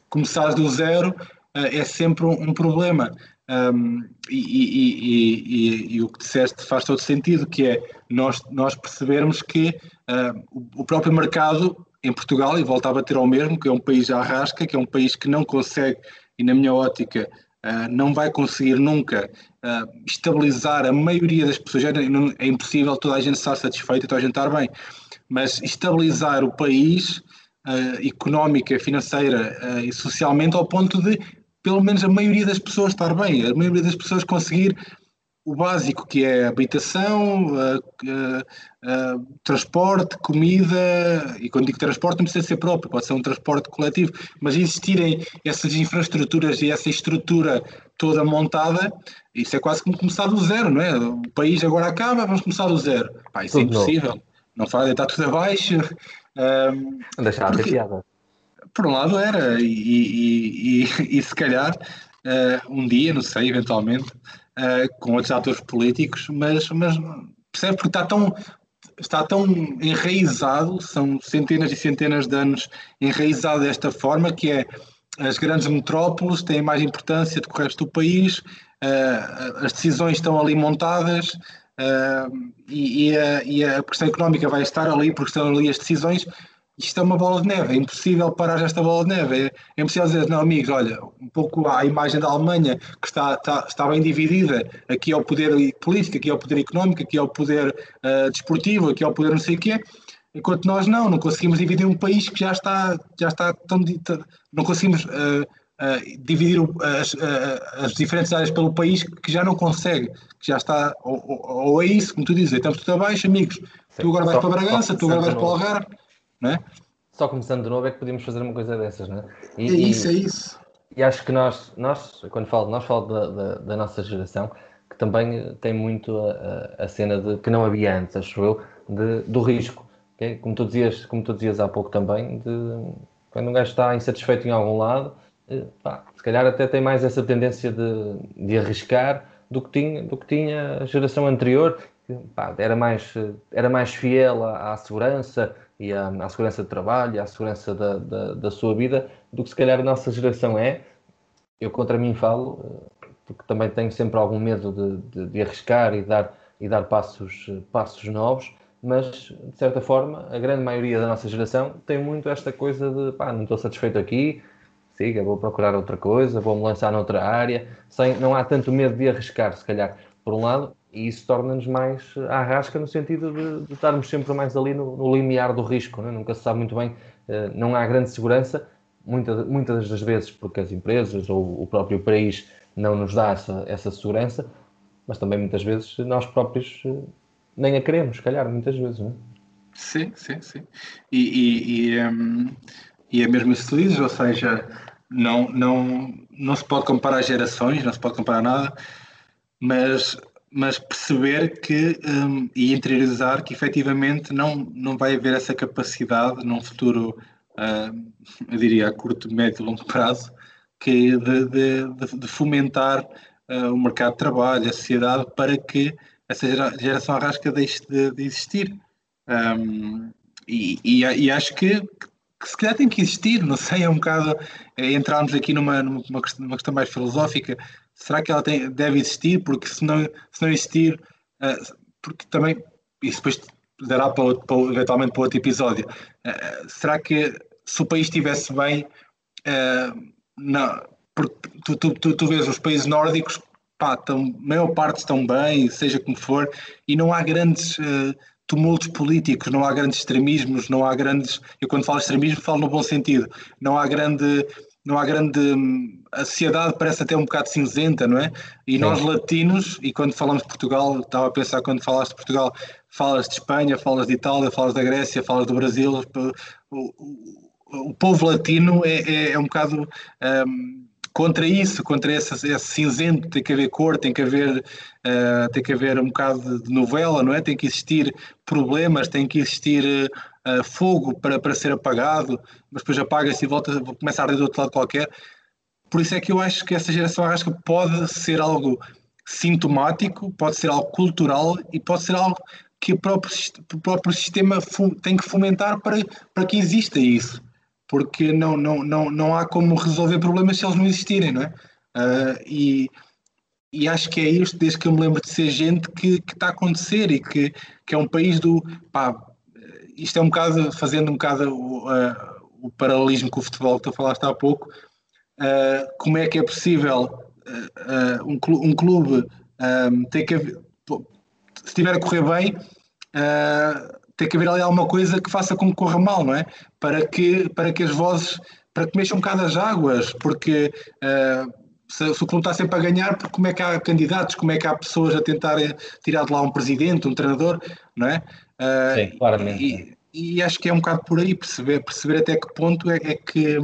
Começar do zero uh, é sempre um, um problema. Um, e, e, e, e, o que disseste faz todo sentido, que é nós, nós percebermos que uh, o, próprio mercado em Portugal, e volta a bater ao mesmo, que é um país à rasca, que é um país que não consegue, e na minha ótica, não vai conseguir nunca uh, estabilizar a maioria das pessoas. É, impossível toda a gente estar satisfeita, toda a gente estar bem, mas estabilizar o país uh, económica, financeira e socialmente ao ponto de pelo menos a maioria das pessoas estar bem, a maioria das pessoas conseguir o básico que é habitação, uh, uh, uh, transporte, comida, e quando digo transporte não precisa ser próprio, pode ser um transporte coletivo, mas existirem essas infraestruturas e essa estrutura toda montada, isso é quase como começar do zero, não é? O país agora acaba, vamos começar do zero. Pá, isso é tudo é impossível, não, não faz, está tudo abaixo. Um, Deixar porque, a piada. Por um lado era, e, e, e, e se calhar um dia, não sei, eventualmente, uh, com outros atores políticos, mas, mas percebe porque está tão, está tão enraizado, são centenas e centenas de anos enraizado desta forma, que é as grandes metrópoles têm mais importância do que o resto do país, uh, as decisões estão ali montadas uh, e, e, a, e, a, questão económica vai estar ali porque estão ali as decisões isto é uma bola de neve, é impossível parar esta bola de neve. É, é impossível dizer, não, amigos, olha, um pouco a imagem da Alemanha, que está, está, está bem dividida, aqui é o poder político, aqui é o poder económico, aqui é o poder uh, desportivo, aqui é o poder não sei o quê, enquanto nós não, não conseguimos dividir um país que já está, já está tão. Não conseguimos. Uh, Uh, dividir as, as, diferentes áreas pelo país que já não consegue, que já está, ou, ou, ou é isso, como tu dizes, estamos tudo abaixo, amigos. Sim. Tu agora vais só, para Bragança, tu agora vais para o Algarve, não é? Só começando de novo é que podíamos fazer uma coisa dessas, não é? E, é isso, é isso. E acho que nós, nós quando falo nós, falo da, da, da nossa geração, que também tem muito a, a, cena de que não havia antes, acho eu, de, do risco. Okay? Como, tu dizias, como tu dizias há pouco também, de quando um gajo está insatisfeito em algum lado, eh, pá, se calhar até tem mais essa tendência de, de arriscar do que tinha, do que tinha a geração anterior, que, pá, era, mais, era mais fiel à, à segurança, e à, à segurança de trabalho, à segurança da, da, da, sua vida, do que se calhar a nossa geração é. Eu contra mim falo, eh, porque também tenho sempre algum medo de, de, de arriscar e dar, e dar passos, passos novos, mas de certa forma a grande maioria da nossa geração tem muito esta coisa de pá, não estou satisfeito aqui, siga, vou procurar outra coisa, vou-me lançar noutra área, sem, não há tanto medo de arriscar, se calhar, por um lado, e isso torna-nos mais à rasca no sentido de, de estarmos sempre mais ali no, no limiar do risco, né? nunca se sabe muito bem, uh, não há grande segurança, muita, muitas das vezes porque as empresas ou o próprio país não nos dá essa, essa segurança, mas também muitas vezes nós próprios uh, nem a queremos, calhar, muitas vezes. Não é? Sim, sim, sim. E, e, e, um, e é mesmo isso que tu dizes, ou seja, não, não, não se pode comparar gerações, não se pode comparar nada, mas mas perceber que um, e interiorizar que efetivamente não, não vai haver essa capacidade num futuro, uh, eu diria, a curto, médio e longo prazo, que de, de, de fomentar uh, o mercado de trabalho, a sociedade, para que essa geração arrasca deixe de, de existir. Um, e, e, e, acho que, que se calhar tem que existir, não sei, é um bocado é, entrarmos aqui numa, numa, questão, numa questão mais filosófica, será que ela tem, deve existir? Porque se não, se não existir, uh, porque também, isso depois dará para, para, eventualmente para outro episódio, uh, será que se o país estivesse bem, uh, não, tu, tu, tu, tu vês os países nórdicos, pá, tão, a maior parte estão bem, seja como for, e não há grandes tumultos políticos, não há grandes extremismos, não há grandes. Eu, quando falo extremismo, falo no bom sentido. Não há grande não há grande. A sociedade parece até um bocado cinzenta, não é? E Sim. nós latinos, e quando falamos de Portugal, estava a pensar quando falaste de Portugal, falas de Espanha, falas de Itália, falas da Grécia, falas do Brasil. O, o, o povo latino é, é, é um bocado. Um, contra isso, contra esse, esse, cinzento, tem que haver cor, tem que haver, uh, tem que haver um bocado de novela, não é? Tem que existir problemas, tem que existir uh, fogo para, para ser apagado, mas depois apaga-se e volta, começa a arder do outro lado qualquer. Por isso é que eu acho que essa geração arrasca pode ser algo sintomático, pode ser algo cultural e pode ser algo que o próprio, o próprio sistema tem que fomentar para, para que exista isso porque não, não, não, não há como resolver problemas se eles não existirem, não é? Uh, e, e acho que é isto, desde que eu me lembro de ser gente, que, que está a acontecer e que, que é um país do. Pá, isto é um bocado, fazendo um bocado o, uh, o paralelismo com o futebol que tu falaste há pouco, uh, como é que é possível uh, um, clube, um clube um, tem que se estiver a correr bem, tem que haver ali alguma coisa que faça com que corra mal, não é? Para que, para que as vozes, para que mexam um bocado as águas, porque uh, se, se, o clube está sempre a ganhar, como é que há candidatos, como é que há pessoas a tentarem tirar de lá um presidente, um treinador, não é? Uh, Sim, claramente. E, e, acho que é um bocado por aí, perceber, perceber até que ponto é, é que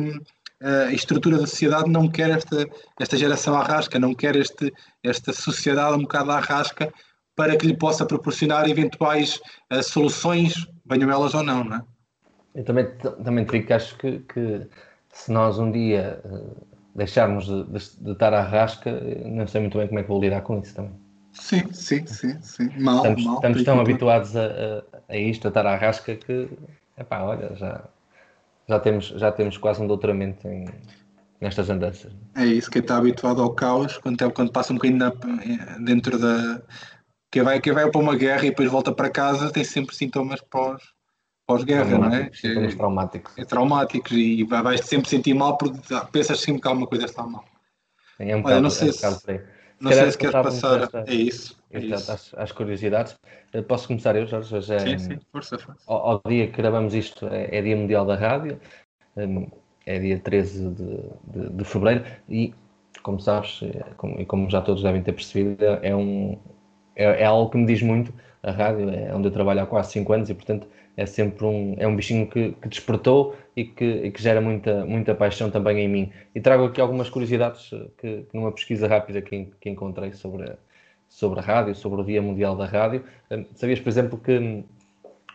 a estrutura da sociedade não quer esta, esta geração arrasca, não quer este, esta sociedade um bocado arrasca para que lhe possa proporcionar eventuais uh, soluções, venham elas ou não, não é? Eu também, também te digo que acho que, que se nós um dia uh, deixarmos de, de, de, estar à rasca, não sei muito bem como é que vou lidar com isso também. Sim, sim, sim, sim. Mal, estamos, mal, estamos tão habituados a, a, a, isto, a estar à rasca, que, epá, olha, já, já, temos, já temos quase um doutoramento em, nestas andanças. É isso, quem está habituado ao caos, quando, quando passa um bocadinho na, dentro da, quem vai, quem vai para uma guerra e depois volta para casa tem sempre sintomas pós, pós-guerra, não é? Sintomas traumáticos. É, traumáticos e vais sempre sentir mal porque pensas sempre que alguma coisa está mal. É um Olha, não sei é se, não sei se queres passar. Esta, é isso. É isso. Às, às, curiosidades. Eh, posso começar eu, Jorge? Hoje é, sim, sim, força, força. Ao, ao, dia que gravamos isto, é, é, Dia Mundial da Rádio, hum, é dia 13 de, de, de fevereiro e, como sabes, eh, como, e como já todos devem ter percebido, é um, é, é, algo que me diz muito. A rádio é onde eu trabalho há quase 5 anos e, portanto, é sempre um, é um bichinho que, que despertou e que, e que, gera muita, muita paixão também em mim. E trago aqui algumas curiosidades que, que numa pesquisa rápida que, que encontrei sobre a, sobre a rádio, sobre o Dia Mundial da Rádio. Hum, sabias, por exemplo, que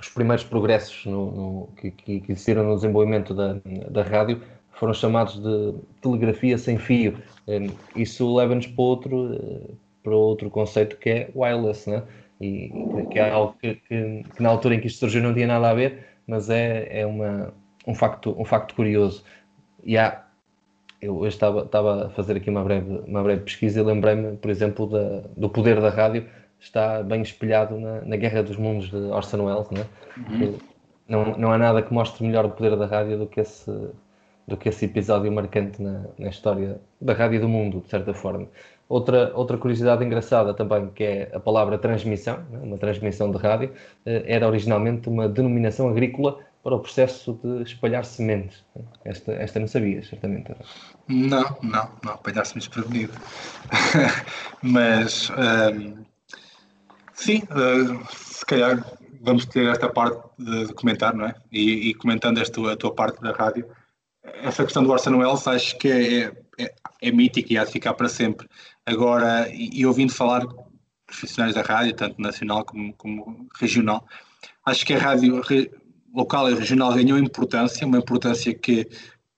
os primeiros progressos no, no, que, que, existiram no desenvolvimento da, da rádio foram chamados de telegrafia sem fio. Hum, isso leva-nos para outro, eh, para outro conceito que é wireless, né? e que é algo que, que, que, na altura em que isto surgiu não tinha nada a ver, mas é, é uma, um, facto, um facto curioso. E há, eu hoje estava, estava a fazer aqui uma breve, uma breve pesquisa e lembrei-me, por exemplo, da, do poder da rádio, está bem espelhado na, na Guerra dos Mundos de Orson Welles, né? Uhum. Não, não há nada que mostre melhor o poder da rádio do que esse, do que esse episódio marcante na, na história da rádio do mundo, de certa forma. Outra, outra curiosidade engraçada também, que é a palavra transmissão, né? uma transmissão de rádio, eh, era originalmente uma denominação agrícola para o processo de espalhar sementes. Esta, esta não sabias, certamente. Não, não, não, apanhar-se-me desprevenido. Mas, um, ehm, sim, uh, se calhar vamos ter esta parte de, comentar, não é? E, e comentando esta a tua parte da rádio, essa questão do Orson Welles acho que é, é, é mítica e há de ficar para sempre. Agora, e, e ouvindo falar profissionais da rádio, tanto nacional como, como regional, acho que a rádio re, local e regional ganhou importância, uma importância que,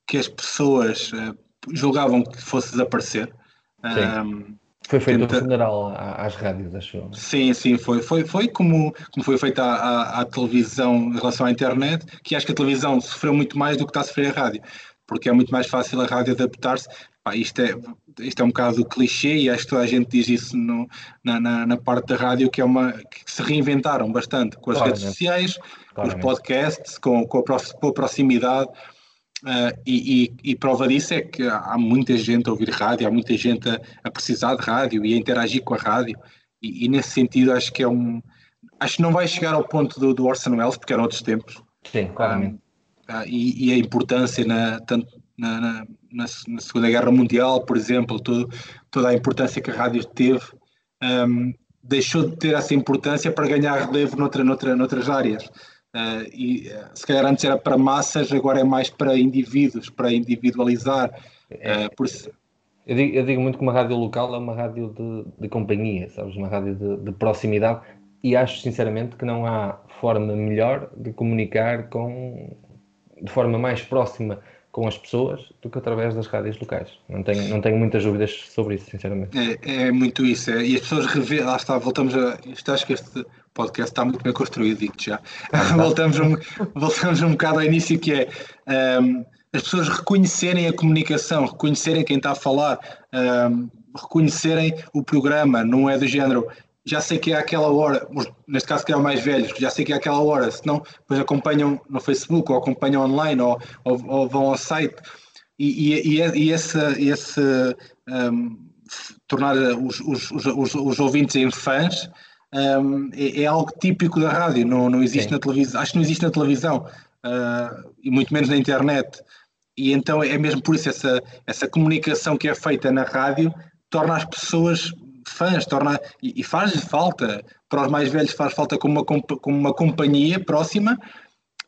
que as pessoas uh, julgavam que fosse desaparecer. Um, foi feito tenta... um funeral às rádios, acho. Sim, sim, foi. Foi, foi como, como foi feita à, televisão em relação à internet, que acho que a televisão sofreu muito mais do que está a sofrer a rádio, porque é muito mais fácil a rádio adaptar-se. isto, é, isto é um bocado clichê e acho que toda a gente diz isso no, na, na, na, parte da rádio, que, é uma, que se reinventaram bastante com as redes sociais, com os podcasts, com, com, a, com a proximidade Uh, e, e, e, prova disso é que há muita gente a ouvir rádio, há muita gente a, a precisar de rádio e a interagir com a rádio, e, e, nesse sentido acho que é um. Acho que não vai chegar ao ponto do, do Orson Welles, porque eram outros tempos. Sim, claramente. Uh, uh, e, a importância na, tanto na, na, na, Segunda Guerra Mundial, por exemplo, todo, toda a importância que a rádio teve, um, deixou de ter essa importância para ganhar relevo noutra, noutra, noutras áreas. Uh, e uh, se calhar antes era para massas, agora é mais para indivíduos, para individualizar. É, por... eu, digo, eu, digo, muito que uma rádio local é uma rádio de, de companhia, sabes? Uma rádio de, de, proximidade e acho sinceramente que não há forma melhor de comunicar com de forma mais próxima com as pessoas do que através das rádios locais. Não tenho, não tenho muitas dúvidas sobre isso, sinceramente. É, é muito isso. É. E as pessoas revê, lá está, voltamos a. Isto, acho que este podcast está muito bem construído, digo-te já. voltamos, um, voltamos um bocado ao início que é um, as pessoas reconhecerem a comunicação, reconhecerem quem está a falar, um, reconhecerem o programa, não é do género já sei que é aquela hora, neste caso que é o mais velhos, já sei que é aquela hora, senão depois acompanham no Facebook ou acompanham online ou, ou, ou vão ao site e, e, e esse, esse um, tornar os, os, os, os, ouvintes em fãs um, é, é, algo típico da rádio, não, não existe Sim. na televisão, acho que não existe na televisão uh, e muito menos na internet. E então é mesmo por isso essa, essa comunicação que é feita na rádio torna as pessoas fãs, torna, e, e faz falta, para os mais velhos faz falta como uma, como uma companhia próxima,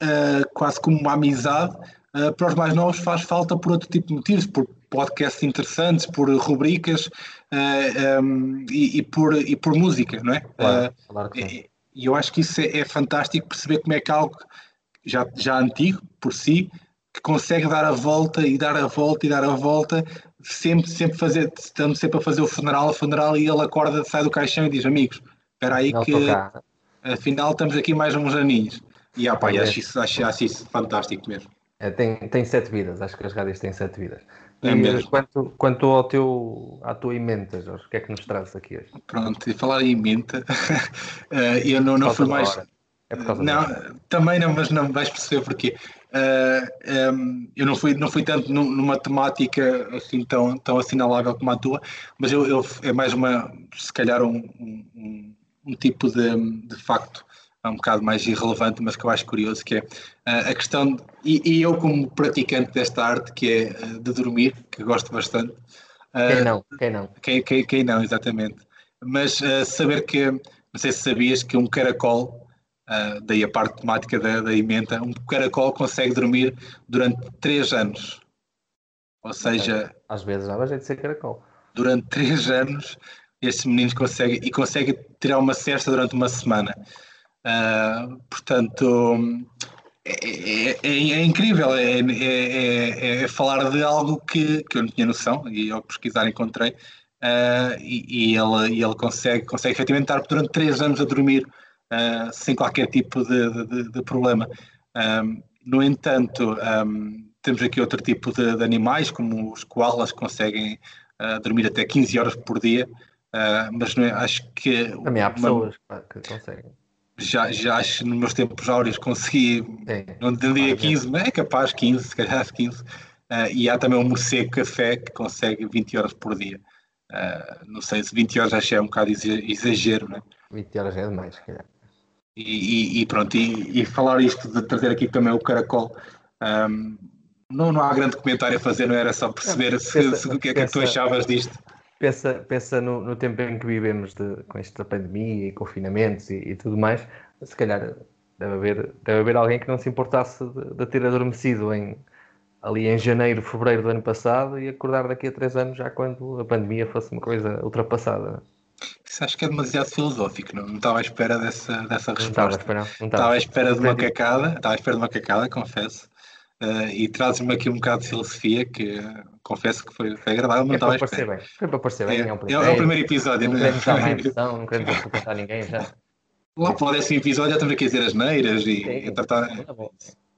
uh, quase como uma amizade, uh, para os mais novos faz falta por outro tipo de motivos, por podcasts interessantes, por rubricas uh, um, e, e, por, e por música, não é? Claro, claro e, e eu acho que isso é, é, fantástico perceber como é que algo já, já antigo por si, que consegue dar a volta e dar a volta e dar a volta, sempre, sempre fazer, estamos sempre a fazer o funeral, o funeral, e ele acorda, sai do caixão e diz, amigos, espera aí que afinal estamos aqui mais uns aninhos. E ah, pá, acho, isso, acho, acho isso fantástico mesmo. É, tem, tem sete vidas, acho que as rádios têm sete vidas. É mesmo. Quanto, quanto ao teu, à tua emenda, Jorge, o que é que nos traz aqui hoje? Pronto, e falar em emenda, eh, eu não, não fui mais. É não, também não, mas não vais perceber porquê. Uh, eh, um, ehm, eu não fui, não fui tanto numa temática assim tão, tão assinalável como a tua, mas eu, eu é mais uma, se calhar, um, um, um tipo de, de facto um bocado mais irrelevante, mas que eu acho curioso, que é uh, a questão, de, e, e, eu como praticante desta arte, que é uh, de dormir, que gosto bastante. quem não? Quem não? Quem, quem, quem não, exatamente. Mas saber que, não sei se sabias que um caracol Uh, daí a parte temática da, da emenda, um caracol consegue dormir durante 3 anos. Ou seja. Às vezes dá jeito de ser caracol. Durante 3 anos, estes meninos conseguem e conseguem tirar uma cesta durante uma semana. Uh, portanto, é, é, é incrível, é, é, é, falar de algo que, que eu não tinha noção e ao pesquisar encontrei. Uh, e, e, ele, e ele consegue, consegue efetivamente estar durante 3 anos a dormir uh, sem qualquer tipo de, de, de problema. Um, no entanto, um, temos aqui outro tipo de, de, animais, como os koalas, que conseguem uh, dormir até 15 horas por dia, uh, mas não é, acho que. Também há pessoas uma, que conseguem. Já, já acho nos meus tempos áureos consegui, não diria 15, mas é capaz 15, se calhar 15. Uh, e há também o morcego café que consegue 20 horas por dia. Não sei se 20 horas acho que é um bocado exagero, não é? 20 horas é demais, se calhar. E, e, pronto, e, e, falar isto de trazer aqui também o caracol, um, não, não há grande comentário a fazer, não era só perceber não, se, pensa, se, o que é que tu achavas disto. Pensa, pensa no, no tempo em que vivemos de, com esta pandemia e confinamentos e, e, tudo mais, se calhar deve haver, deve haver alguém que não se importasse de, de ter adormecido em, ali em janeiro, fevereiro do ano passado e acordar daqui a três anos já quando a pandemia fosse uma coisa ultrapassada. Isso acho que é demasiado filosófico, não, não estava à espera dessa, dessa resposta. Não estava à espera, não estava. à espera de uma cacada, estava à espera de uma cacada, confesso. Uh, e trazes-me aqui um bocado de filosofia que uh, confesso que foi, foi agradável, não é estava à espera. Bem. Foi para parecer bem, é, é, o primeiro, é, o primeiro episódio. Não queremos dar mais não queremos apresentar ninguém já. Lá para o décimo episódio já estamos aqui a dizer as neiras e, Sim, a tratar.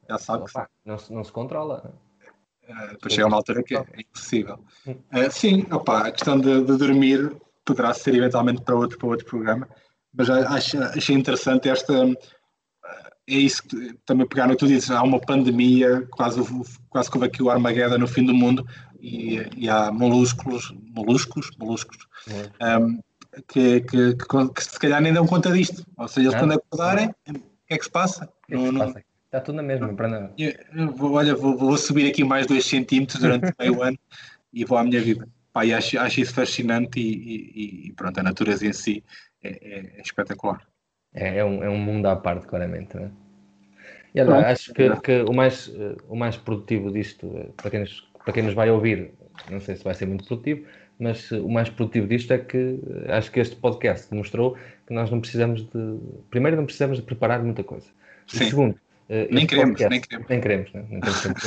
Já sabe. Não, não se controla. Uh, depois chega uma altura que é, é impossível. Uh, sim, opa, a questão de, de dormir poderá ser eventualmente para outro, para outro programa, mas acho, achei interessante esta. É isso que também pegar no que tu dizes, há uma pandemia, quase, quase como aqui o Armageddon no fim do mundo, e, e há moluscos, moluscos, moluscos, é. um, que, que, que, que, se calhar nem dão conta disto. Ou seja, eles não, quando acordarem, o que é que se passa? Que é que se passa? Está tudo na mesma, para nada. Olha, vou, vou, subir aqui mais dois centímetros durante meio ano e vou à minha vida. Pá, e acho, acho isso fascinante e, e, e, pronto, a natureza em si é, é, é espetacular. É, é, um, é um mundo à parte, claramente. Né? E olha, acho que, que, o, mais, o mais produtivo disto, para quem, nos, para quem nos vai ouvir, não sei se vai ser muito produtivo, mas o mais produtivo disto é que acho que este podcast demonstrou que nós não precisamos de. Primeiro, não precisamos de preparar muita coisa. E segundo, nem, queremos, podcast, nem queremos, nem queremos. Né? Nem queremos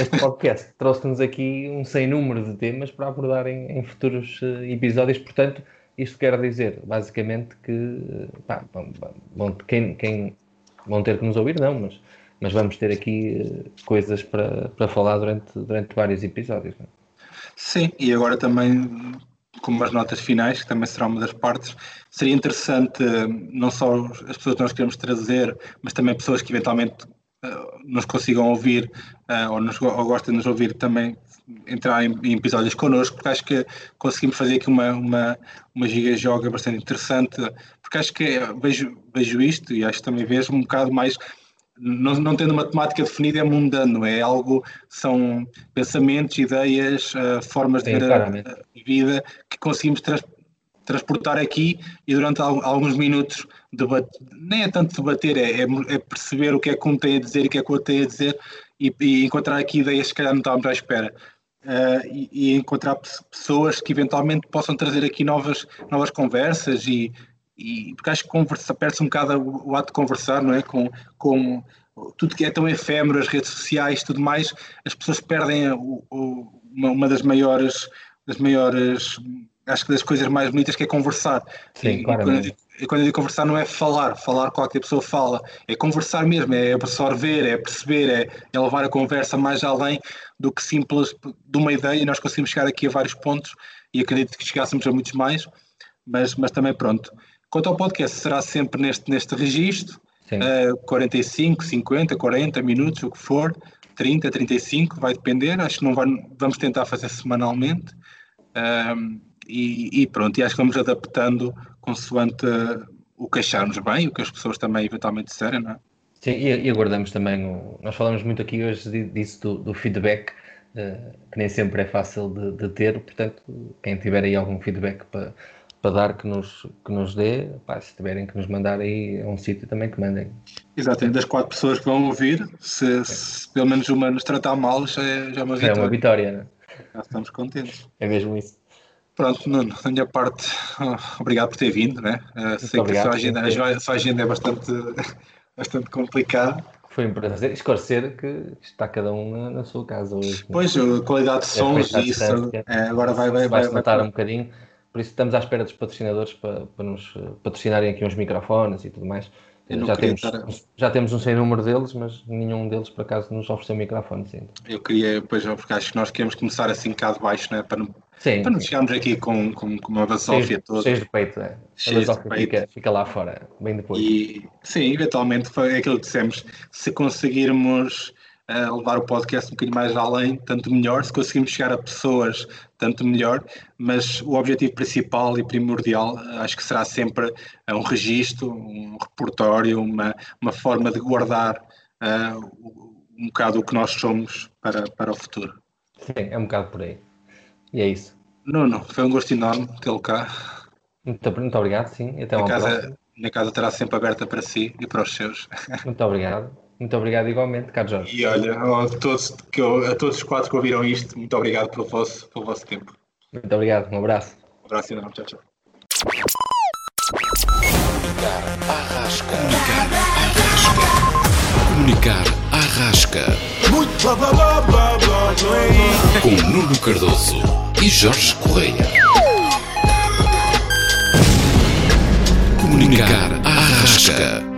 este podcast trouxe-nos aqui um sem número de temas para abordar em, em futuros uh, episódios, portanto, isto quer dizer, basicamente, que uh, pá, bom, bom, quem, quem vão ter que nos ouvir, não, mas, mas vamos ter aqui coisas para, para falar durante, durante vários episódios. Não? Sim, e agora também como as notas finais, que também será uma das partes, seria interessante não só as pessoas que nós queremos trazer, mas também pessoas que eventualmente uh, nos consigam ouvir uh, ou, nos, ou gostem de nos ouvir também entrar em, em, episódios connosco, porque acho que conseguimos fazer aqui uma, uma, uma giga-joga bastante interessante, porque acho que é, vejo, vejo isto e acho que também vejo um bocado mais não, não tendo uma temática definida, é mundano, é algo, são pensamentos, ideias, uh, formas de ver a, a, vida que conseguimos trans, transportar aqui e durante alguns minutos debater, nem é tanto debater, é, é, é, perceber o que é que um tem a dizer e o que é que o outro tem a dizer e, e encontrar aqui ideias que calhar não estávamos à espera. Uh, e, e, encontrar pessoas que eventualmente possam trazer aqui novas, novas conversas e, e porque acho que conversa, perde-se um bocado o, o, ato de conversar, não é? Com, com tudo que é tão efêmero, as redes sociais, tudo mais, as pessoas perdem o, o, uma, uma, das maiores, das maiores acho que das coisas mais bonitas que é conversar. Sim, e, quando, eu digo, quando eu digo conversar não é falar, falar qualquer pessoa fala, é conversar mesmo, é absorver, é perceber, é, é levar a conversa mais além do que simples de uma ideia e nós conseguimos chegar aqui a vários pontos e acredito que chegássemos a muitos mais, mas, mas também pronto. Quanto ao podcast, será sempre neste, neste registro, uh, 45, 50, 40 minutos, o que for, 30, 35, vai depender, acho que não vai, vamos tentar fazer semanalmente. E, e, pronto, e acho que vamos adaptando consoante o que acharmos bem, o que as pessoas também eventualmente disserem, não é? Sim, e, e aguardamos também, o, nós falamos muito aqui hoje disso do, do feedback, uh, que nem sempre é fácil de, de, ter, portanto, quem tiver aí algum feedback para, para dar que nos, que nos dê, pá, se tiverem que nos mandar aí a um sítio também que mandem. Exatamente, das quatro pessoas que vão ouvir, se, se pelo menos uma nos tratar mal, já é, já é uma vitória. Já é uma vitória, não é? Já estamos contentes. É mesmo isso. Pronto, Nuno, da minha parte, obrigado por ter vindo, né? Uh, sei obrigado, que a sua, agenda, a sua agenda é bastante, bastante complicada. Foi um prazer esclarecer que está cada um na, na sua casa hoje. Pois, a qualidade de é sons e isso é, agora vai, vai, vai, vai, vai um bocadinho. Por isso estamos à espera dos patrocinadores para, para nos patrocinarem aqui uns microfones e tudo mais. Já temos, já temos um sem número deles, mas nenhum deles por acaso nos ofereceu microfone. Sim. Eu queria, pois, porque acho que nós queremos começar assim cá de baixo, né? para, não, sim, para não chegarmos aqui com, com, com uma basófia toda. Cheio de peito, é. Cheio de peito. Fica, fica, lá fora, bem depois. E, sim, eventualmente foi aquilo que dissemos. Se conseguirmos uh, levar o podcast um bocadinho mais além, tanto melhor. Se conseguirmos chegar a pessoas tanto melhor, mas o objetivo principal e primordial acho que será sempre um registro, um repertório, uma, uma forma de guardar uh, um bocado o que nós somos para, para o futuro. Sim, é um bocado por aí. E é isso. Nuno, foi um gosto enorme tê-lo cá. Muito, muito obrigado, sim. Até uma casa, próxima. Minha casa estará sempre aberta para si e para os seus. Muito obrigado. Muito obrigado igualmente, Carlos Jorge. E olha, a todos, que eu, a todos os quatro que ouviram isto, muito obrigado pelo vosso, pelo vosso tempo. Muito obrigado, um abraço. Um abraço enorme, tchau, tchau. Comunicar à rasca. Com Nuno Cardoso e Jorge Correia. Comunicar à rasca.